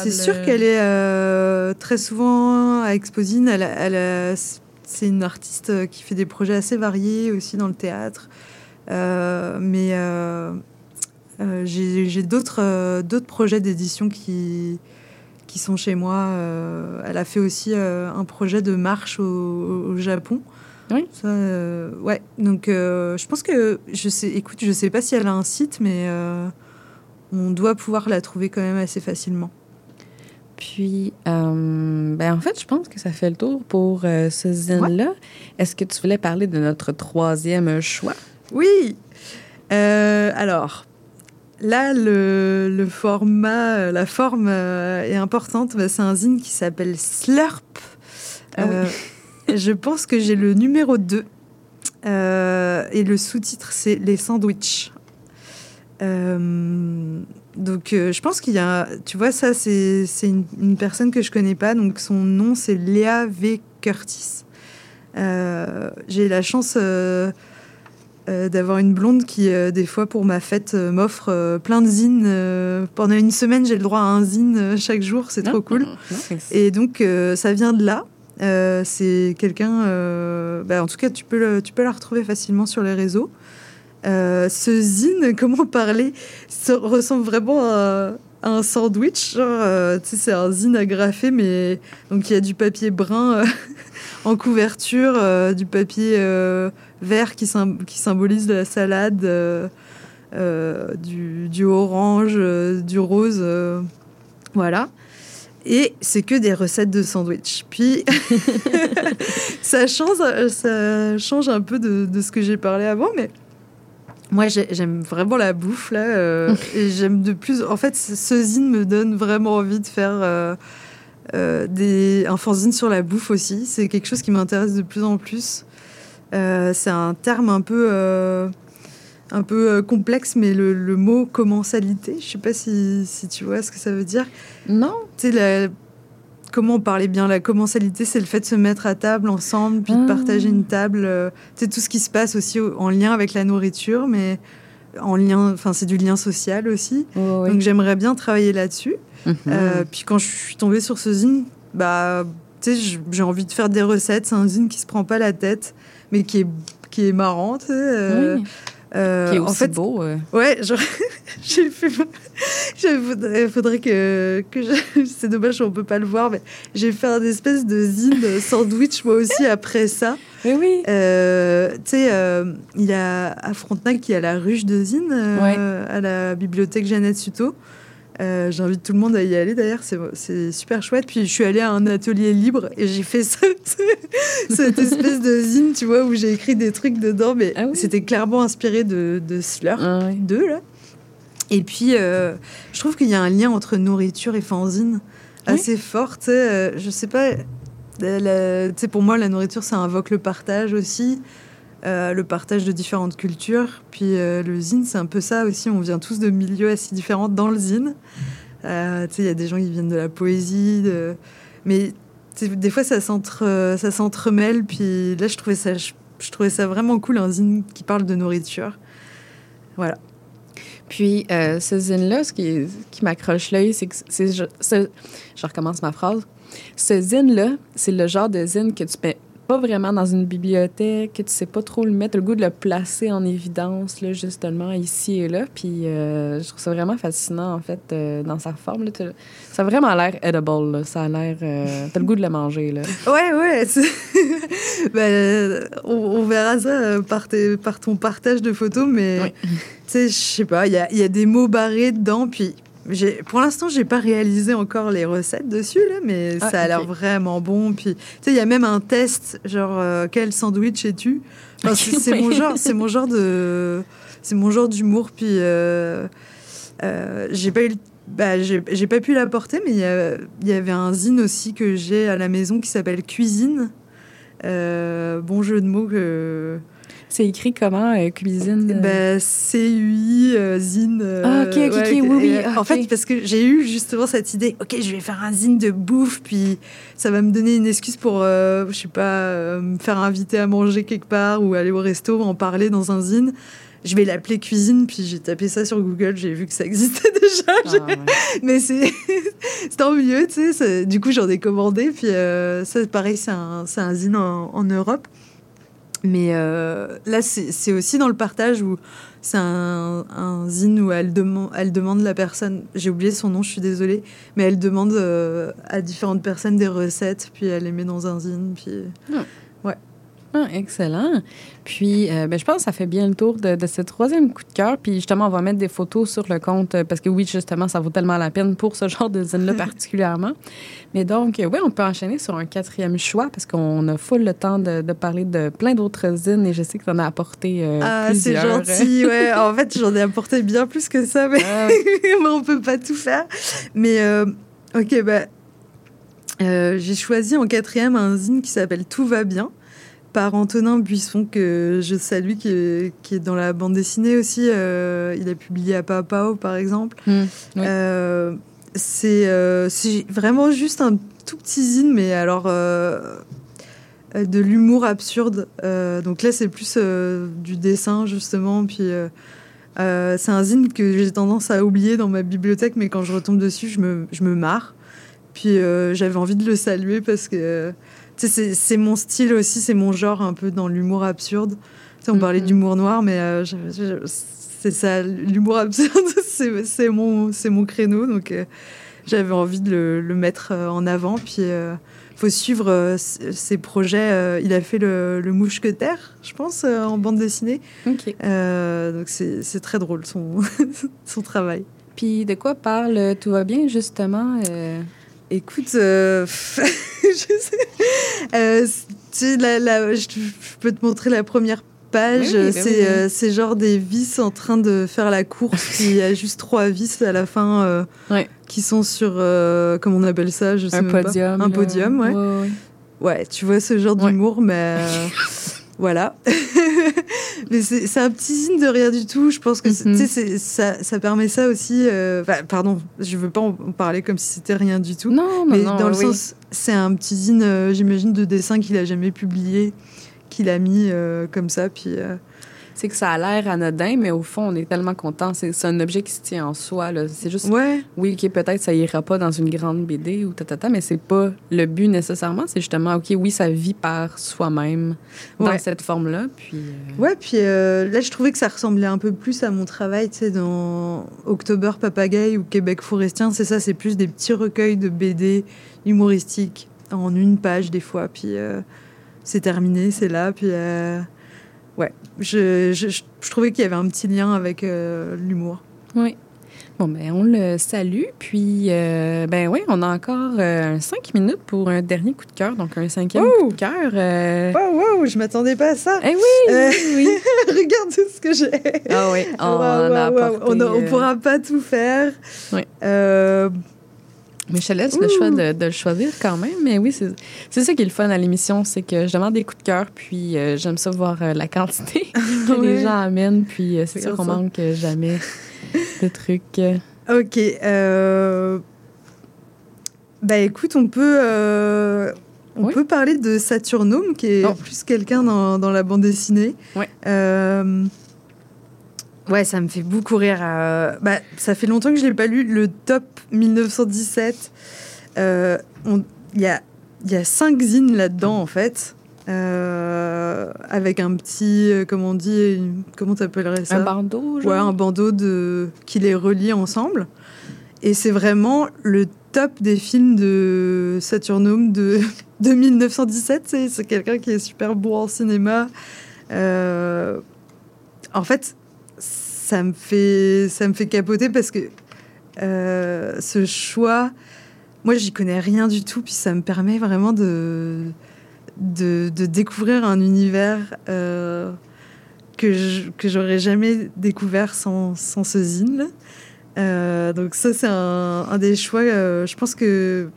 c'est sûr qu'elle est très souvent à Exposine. Elle, elle, c'est une artiste euh, qui fait des projets assez variés aussi dans le théâtre. Euh, mais euh, j'ai d'autres projets d'édition qui, qui sont chez moi. elle a fait aussi un projet de marche au, Japon.
Oui.
ouais. Donc, je pense que je sais. Écoute, je sais pas si elle a un site, mais on doit pouvoir la trouver quand même assez facilement.
Puis, euh, ben en fait, je pense que ça fait le tour pour euh, ce zine-là. Est-ce que tu voulais parler de notre troisième choix?
Oui. Euh, alors, là, le, le, format, la forme est importante. Ben, c'est un zine qui s'appelle Slurp. Ah je pense que j'ai le numéro 2. et le sous-titre, c'est Les sandwichs. Donc, euh, je pense qu'il y a, tu vois, ça, c'est une, personne que je connais pas. Donc, son nom, c'est Léa V. Curtis. Euh, j'ai la chance euh, d'avoir une blonde qui, des fois, pour ma fête, m'offre plein de zines. pendant une semaine, j'ai le droit à un zine chaque jour. C'est trop cool. Et donc, ça vient de là. c'est quelqu'un. Bah, en tout cas, tu peux, tu peux la retrouver facilement sur les réseaux. Euh, ce zine, comment parler, ça ressemble vraiment à, un sandwich. Euh, c'est un zine agrafé, mais donc il y a du papier brun euh, en couverture, du papier vert qui, symbolise la salade, du, orange, du rose. voilà. Et c'est que des recettes de sandwich. Puis, ça, change, ça change un peu de ce que j'ai parlé avant, mais moi, j'aime vraiment la bouffe, là. Euh, et j'aime de plus. En fait, ce zine me donne vraiment envie de faire euh, euh, des, un fanzine sur la bouffe aussi. C'est quelque chose qui m'intéresse de plus en plus. c'est un terme un peu, un peu complexe, mais le, le, mot commensalité, je sais pas si, si, tu vois ce que ça veut dire.
Non.
Tu sais, comment on parlait bien la commensalité, c'est le fait de se mettre à table ensemble, puis de partager une table. c'est tout ce qui se passe aussi en lien avec la nourriture, mais en lien, enfin c'est du lien social aussi. Donc j'aimerais bien travailler là-dessus. Mhm. Euh, puis quand je suis tombée sur ce zine, bah tu sais, j'ai envie de faire des recettes. C'est un zine qui se prend pas la tête, mais qui est qui est marrant. Tu sais, euh,
Euh, qui est aussi en fait, beau.
Ouais, genre, j'ai fait. Il faudrait que. que je... C'est dommage, on peut pas le voir, mais j'ai fait un espèce de zine sandwich, moi aussi, après ça.
Mais oui.
Euh, tu sais, euh, il y a à Frontenac, qui a la ruche de zine à la bibliothèque Jeannette Suto. Euh, J'invite tout le monde à y aller d'ailleurs, c'est super chouette. Puis je suis allée à un atelier libre et j'ai fait cette espèce de zine, tu vois, où j'ai écrit des trucs dedans, mais ah c'était clairement inspiré de, de Slur 2, ah là. Et puis, euh, je trouve qu'il y a un lien entre nourriture et fanzine assez fort. sais euh, je sais pas, sais pour moi, la nourriture, ça invoque le partage aussi. Euh, le partage de différentes cultures. Puis euh, le zine, c'est un peu ça aussi. On vient tous de milieux assez différents dans le zine. Euh, il y a des gens qui viennent de la poésie, mais des fois ça s'entremêle. Puis là, je trouvais ça, je, trouvais ça vraiment cool, un zine qui parle de nourriture. Voilà.
Puis, ce zine-là, ce qui, qui m'accroche l'œil, c'est que je, recommence ma phrase. Ce zine-là, c'est le genre de zine que tu pas vraiment dans une bibliothèque, que tu sais pas trop le mettre, le goût de le placer en évidence, là, justement, ici et là. Puis euh, je trouve ça vraiment fascinant, en fait, euh, dans sa forme. Là. Ça a vraiment l'air edible, là. Ça a l'air... Euh, t'as le goût de le manger, là.
Ouais, ouais. ben, on, verra ça par, par, ton partage de photos, mais... Tu sais, je sais pas, il y a, y a des mots barrés dedans, puis pour l'instant, j'ai pas réalisé encore les recettes dessus, là, mais ah, ça a l'air vraiment bon. Puis, tu sais, il y a même un test, genre, euh, quel sandwich es-tu? C'est mon genre, c'est mon genre de, c'est mon genre d'humour. Puis, euh, euh, j'ai pas eu, bah, j'ai pas pu l'apporter, mais il y, avait un zine aussi que j'ai à la maison qui s'appelle Cuisine. bon jeu de mots que
c'est écrit comment, euh, cuisine?
Euh? Ben, C-U-I, euh, zine.
ah, ok, ok, oui, oui.
En fait, parce que j'ai eu justement cette idée, ok, je vais faire un zine de bouffe, puis ça va me donner une excuse pour, je sais pas, me faire inviter à manger quelque part ou aller au resto, en parler dans un zine je vais l'appeler cuisine, puis j'ai tapé ça sur Google, j'ai vu que ça existait déjà. Ah, Mais c'est tant mieux, tu sais. Du coup, j'en ai commandé, puis ça, pareil, c'est un, un zine en, en, Europe. Mais euh, là, c'est aussi dans le partage où c'est un, zine où elle, demande, elle demande la personne, j'ai oublié son nom, je suis désolée, mais elle demande euh, à différentes personnes des recettes, puis elle les met dans un zine. Puis...
Ah. Ah, excellent. Puis, euh, ben, je pense que ça fait bien le tour de, de ce troisième coup de cœur. Puis, justement, on va mettre des photos sur le compte parce que, oui, justement, ça vaut tellement la peine pour ce genre de zine-là particulièrement. Mais donc, oui, on peut enchaîner sur un quatrième choix parce qu'on a full le temps de, de parler de plein d'autres zines et je sais que tu en as apporté euh,
ah, c'est gentil, ouais. En fait, j'en ai apporté bien plus que ça, mais, ah. on peut pas tout faire. Mais, euh, ok, bah, j'ai choisi en quatrième un zine qui s'appelle Tout va bien par Antonin Buisson, que je salue, qui est, qui est dans la bande dessinée aussi. Euh, il a publié à Papao, par exemple. Mmh, euh, euh, c'est vraiment juste un tout petit zine, mais alors de l'humour absurde. donc là, c'est plus du dessin, justement. Puis c'est un zine que j'ai tendance à oublier dans ma bibliothèque, mais quand je retombe dessus, je me, je me marre. Puis j'avais envie de le saluer parce que c'est mon style aussi, c'est mon genre un peu dans l'humour absurde. on parlait mm-hmm. d'humour noir, mais euh, c'est ça, l'humour absurde, c'est mon, mon créneau. Donc euh, j'avais envie de le, mettre euh, en avant. Puis il faut suivre ses projets. il a fait le, le Mouchequetaire, je pense, en bande dessinée. donc c'est très drôle son, son travail.
Puis de quoi parle Tout va bien, justement
Écoute, euh, je, euh, je, peux te montrer la première page. Ben euh, c'est genre des vis en train de faire la course. il y a juste trois vis à la fin qui sont sur, comment on appelle ça? Je sais
Un podium.
Un podium, ouais. ouais. tu vois ce genre d'humour, mais voilà. Mais c'est un petit signe de rien du tout. Je pense que mhm. ça, ça, permet ça aussi. Euh, pardon, je veux pas en parler comme si c'était rien du tout.
Non,
mais
non,
dans le sens, c'est un petit zine, euh, j'imagine, de dessin qu'il a jamais publié, qu'il a mis euh, comme ça. Puis
c'est que ça a l'air anodin, mais au fond, on est tellement content. C'est c'est un objet qui se tient en soi. là. C'est juste,
Ouais.
oui, OK, peut-être ça ira pas dans une grande BD ou tatata, mais c'est pas le but nécessairement. C'est justement, OK, oui, ça vit par soi-même dans
Ouais.
cette forme-là. Puis, euh,
Ouais, puis euh, là, je trouvais que ça ressemblait un peu plus à mon travail, tu sais, dans October Papagaï ou Québec Forestien. C'est ça, c'est plus des petits recueils de BD humoristiques en une page des fois. Puis euh, c'est terminé, c'est là. Puis euh, je, je, je- trouvais qu'il y avait un petit lien avec euh, l'humour.
Oui. Bon, ben, on le salue. Puis, euh, ben oui, on a encore euh, cinq minutes pour un dernier coup de cœur, donc un cinquième
Oh!
coup de cœur. euh.
Wow, wow, je m'attendais pas à ça.
Eh oui, oui, oui.
Regarde tout ce que j'ai.
Ah oui, on
Waouh,
en a
waouh, waouh.
apporté,
On, a- on
euh,
pourra pas tout faire.
Ouais. Mais je te laisse le choix de, de le choisir quand même. Mais oui, c'est c'est ça qui est le fun à l'émission, c'est que je demande des coups de cœur, puis euh, j'aime ça voir euh, la quantité que les gens amènent, puis euh, c'est sûr qu'on manque jamais de trucs.
Ok. Bah écoute, on peut, on
Oui.
peut parler de Saturnome, qui est
Oh.
plus quelqu'un dans, dans la bande dessinée. Euh, Ouais, ça me fait beaucoup rire. euh, Bah, ça fait longtemps que je l'ai pas lu. Le top 1917, euh, il y, a, y a cinq zines là-dedans, en fait. euh, avec un petit, comment on dit, une- comment t'appellerais ça?
Un bandeau, genre?
Ouais, un bandeau de... qui les relie ensemble. Et c'est vraiment le top des films de Saturnome de, de 1917. C'est, c'est quelqu'un qui est super beau en cinéma. En fait, ça me fait, ça me fait capoter parce que euh, ce choix, moi, j'y connais rien du tout. Puis ça me permet vraiment de, de, découvrir un univers. euh, que je- que j'aurais jamais découvert sans, sans ce zine. Euh, donc ça, c'est un, des choix. je pense que,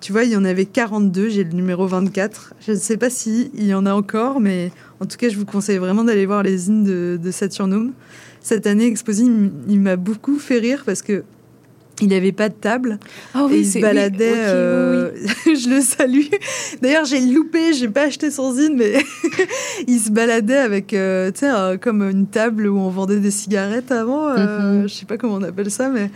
tu vois, il y en avait 42, j'ai le numéro 24. Je ne sais pas s'il y en a encore, mais en tout cas, je vous conseille vraiment d'aller voir les zines de, de Saturnum. Cette année, Exposine, il, m'a beaucoup fait rire parce que il n'avait pas de table
Ah
et il se baladait.
oui, oui.
euh, je le salue. D'ailleurs, j'ai loupé, j'ai pas acheté son zine, mais il se baladait avec, euh, tu sais, comme une table où on vendait des cigarettes avant. euh,
Mhm.
Je sais pas comment on appelle ça, mais.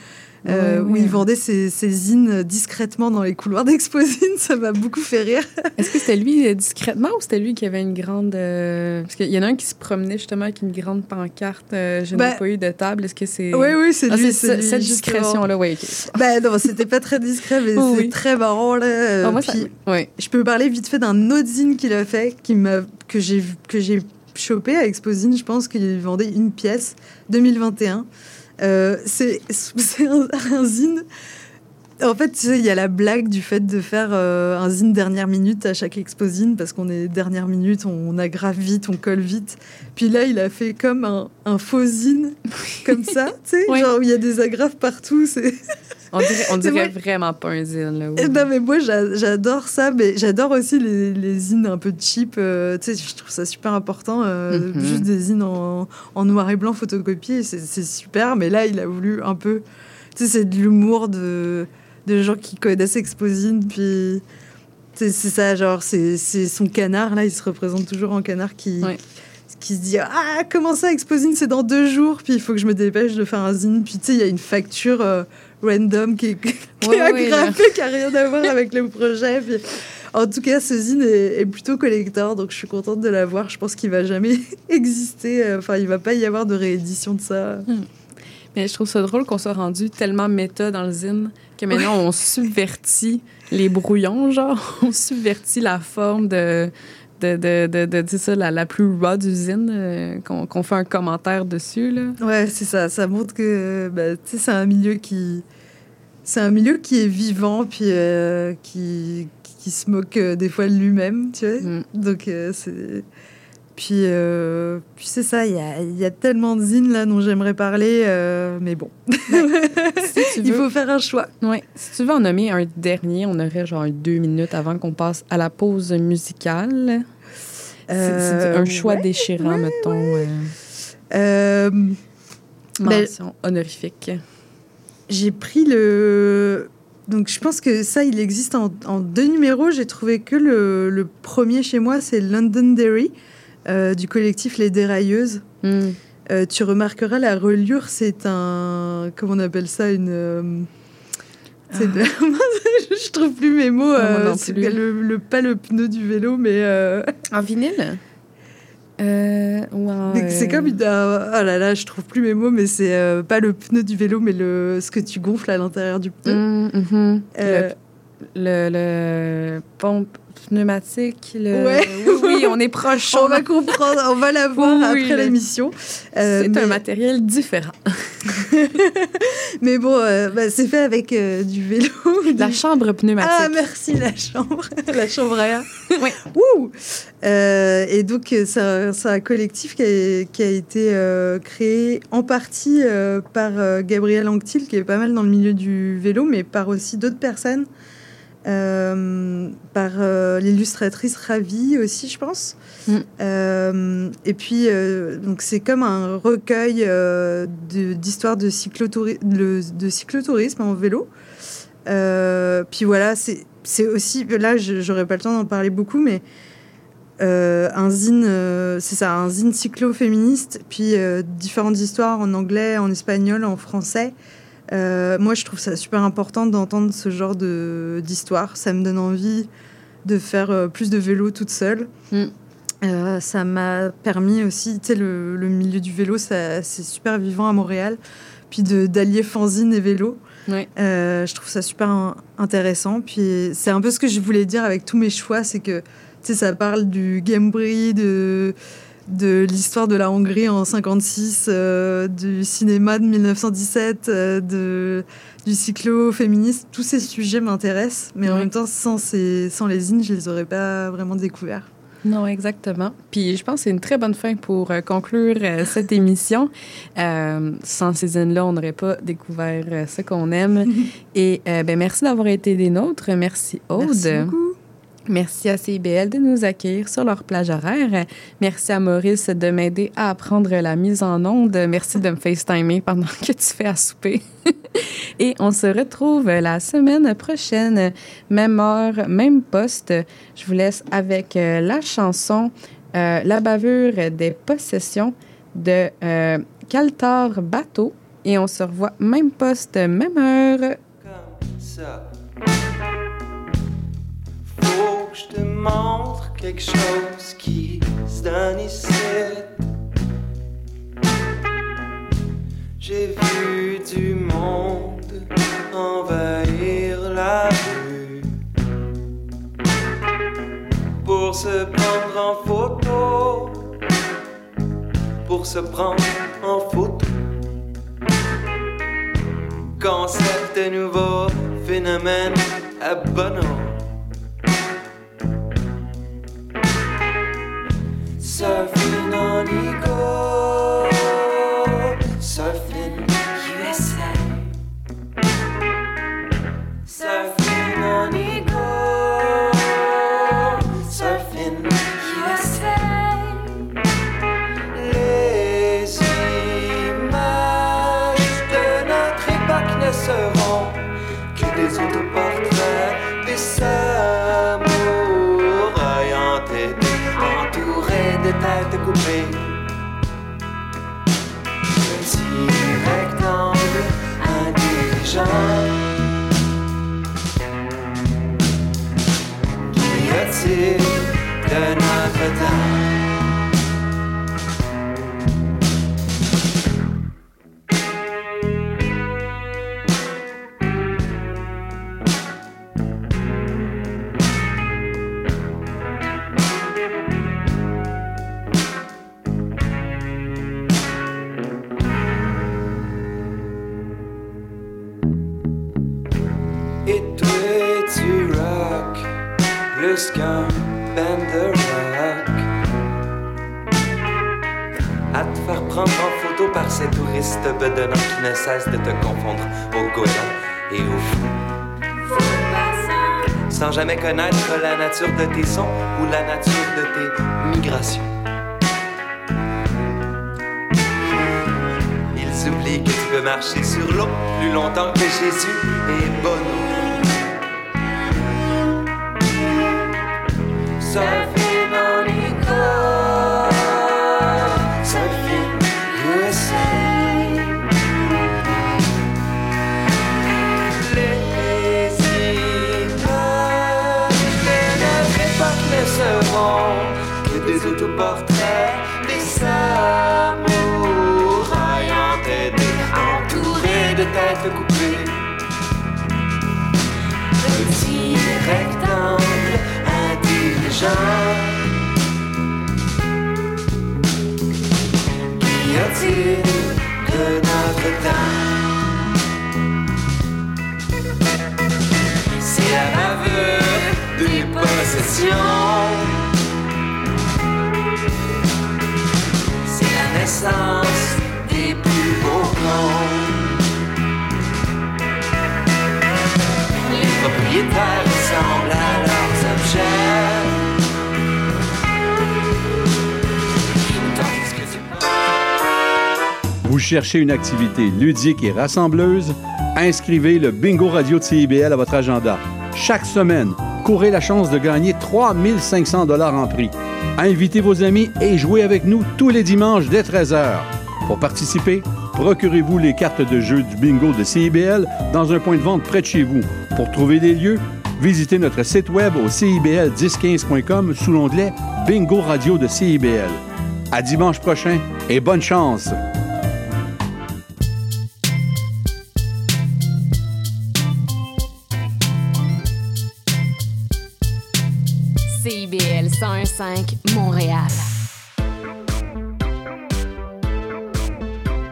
Euh,
Ouais,
où il vendait ses, ses zines discrètement dans les couloirs d'Exposine, ça m'a beaucoup fait rire.
Est-ce que c'était lui euh, discrètement ou c'était lui qui avait une grande. euh, Parce qu'il y en a un qui se promenait justement avec une grande pancarte. je
Bah,
n'ai pas eu de table. Est-ce que c'est.
Oui, oui, c'est
Ah,
lui.
cette discrétion-là, oui.
Bah non, c'était pas très discret, mais
Oh,
c'est
oui.
très marrant là.
Ah, moi, ça-
puis-
ouais.
Je peux parler vite fait d'un autre zine qu'il a fait, qui m'a, que j'ai que j'ai chopé à Exposine. Je pense qu'il vendait une pièce 2021. Euh, c'est un, un zine. En fait, tu sais, il y a la blague du fait de faire euh, un zine dernière minute à chaque exposine parce qu'on est dernière minute, on, on aggrave vite, on colle vite. Puis là, il a fait comme un, un faux zine, comme ça, tu sais, genre où il y a des agrafes partout. C'est
On dirait, on vraiment pas un zine, là. oui.
Non, mais moi, j'a- j'adore ça, mais j'adore aussi les, les zines un peu cheap. euh, tu sais, je trouve ça super important. euh,
Mhm.
Juste des zines en, en noir et blanc photocopiés, c'est super. Mais là, il a voulu un peu. Tu sais, c'est de l'humour de, de gens qui connaissent Exposine. Puis. C'est c'est ça, genre, c'est c'est son canard, là, il se représente toujours en canard qui.
Ouais.
Qui se dit Ah, comment ça, Exposine, c'est dans deux jours, puis il faut que je me dépêche de faire un zine. Puis tu sais, il y a une facture euh, random qui est, qui est agrafée, qui n'a rien à voir avec le projet. Puis, en tout cas, ce zine est, est plutôt collector, donc je suis contente de l'avoir. Je pense qu'il va jamais exister. euh, Enfin, il va pas y avoir de réédition de ça.
Mais je trouve ça drôle qu'on soit rendu tellement méta dans le zine que maintenant on subvertit les brouillons, genre. On subvertit la forme de. De, de, de, de, sais ça, la, la plus raw du zine, euh, qu'on fait un commentaire dessus, là.
Ouais, c'est ça. Ça montre que sais, c'est un milieu qui. C'est un milieu qui est vivant, puis euh, qui, qui se moque euh, des fois de lui-même, tu vois.
Mm.
Donc, c'est. Puis, euh, puis c'est ça, il y a, il y a tellement de zines là dont j'aimerais parler, euh, mais bon,
Si tu
il faut faire un choix.
ouais, si tu veux en nommer un dernier, on aurait genre deux minutes avant qu'on passe à la pause musicale. C'est- C'est
Euh,
un choix
ouais.
déchirant, mettons.
Ben-
mention honorifique.
J'ai pris le. Donc je pense que ça, il existe en, en deux numéros. J'ai trouvé que le, le premier chez moi, c'est Londonderry, euh, du collectif Les Dérailleuses.
Mm.
Euh, tu remarqueras la reliure, c'est un. Comment on appelle ça Une. euh, c'est de- je trouve plus mes mots.
Ah.
euh,
non
c'est
plus.
le, le- pas le pneu du vélo, mais. euh,
En vinyle? Euh, ou en,
mais c'est
euh,
comme une. euh, oh là là, je trouve plus mes mots, mais c'est euh, pas le pneu du vélo, mais le ce que tu gonfles à l'intérieur du pneu.
Mm, mhm.
Euh,
le, le pompe pneumatique. Le...
Ouais.
Oui, oui, on est proche.
on va comprendre, on va la voir
Oui,
après
le-
l'émission. Euh,
C'est
mais-
un matériel différent.
Mais bon, euh, bah, c'est fait avec euh, du vélo.
La chambre pneumatique.
Ah, merci, la chambre. la chambre à air.
Oui.
Wouh Euh, et donc, c'est un, c'est un collectif qui a, qui a été créé en partie par Gabriel Anctil, qui est pas mal dans le milieu du vélo, mais par aussi d'autres personnes. Euh, par euh, l'illustratrice Ravi aussi, je pense.
Mm.
Euh, et puis, donc c'est comme un recueil euh, de- d'histoires de, cyclotouri- de, de cyclotourisme en vélo. Puis voilà, c'est c'est aussi, là, j'aurais pas le temps d'en parler beaucoup, mais un zine, c'est ça, un zine cyclo-féministe, puis différentes histoires en anglais, en espagnol, en français. Euh, moi, je trouve ça super important d'entendre ce genre d'histoire. Ça me donne envie de faire euh, plus de vélo toute seule.
Mm.
Euh, ça m'a permis aussi, tu sais, le, le milieu du vélo, c'est super vivant à Montréal. Puis d'allier fanzine et vélo.
Oui.
Je trouve ça super in- intéressant. Puis c'est un peu ce que je voulais dire avec tous mes choix, c'est que tu sais, ça parle du Gamebri, de, de l'histoire de la Hongrie en 56, euh, du cinéma de 1917, euh, de, du cyclo féministe. Tous ces sujets m'intéressent, mais en même temps, sans, ces, sans les zines, je les aurais pas vraiment découverts.
Non, exactement. Puis je pense que c'est une très bonne fin pour euh, conclure euh, cette émission. Euh, sans ces zines-là, on n'aurait pas découvert ce qu'on aime. Et ben, merci d'avoir été des nôtres. Merci Aude.
Merci beaucoup.
Merci à CIBL de nous accueillir sur leur plage horaire. Merci à Maurice de m'aider à apprendre la mise en onde. Merci de me FaceTimer pendant que tu fais à souper. Et on se retrouve la semaine prochaine, même heure, même poste. Je vous laisse avec euh, la chanson euh, La bavure des possessions de euh, Caltar Bateau. Et on se revoit même poste, même heure.
comme ça. Je te montre quelque chose qui se donne. J'ai vu du monde envahir la rue pour se prendre en photo, pour se prendre en photo. Concept de nouveau, phénomène abonnant. Surfing intelligent. De tes sons ou la nature de tes migrations. Ils oublient que tu peux marcher sur l'eau plus longtemps que Jésus et Bono. Surfing autoportrait des samouraïs entêtés, entourés de têtes coupées. Petit rectangle intelligent. Guillotine de notre temps. C'est la bavure des possessions. Les propriétaires ressemblent à leurs objets.
Vous cherchez une activité ludique et rassembleuse? Inscrivez le Bingo Radio de CIBL à votre agenda. Chaque semaine, courez la chance de gagner 3500 dollars en prix. Invitez vos amis et jouez avec nous tous les dimanches dès 13h. Pour participer, procurez-vous les cartes de jeu du bingo de CIBL dans un point de vente près de chez vous. Pour trouver des lieux, visitez notre site web au cibl1015.com sous l'onglet Bingo Radio de CIBL. À dimanche prochain et bonne chance!
CIBL 101.5 Montréal.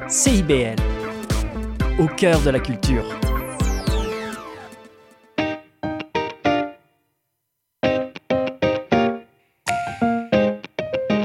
CIBL, au cœur de la culture.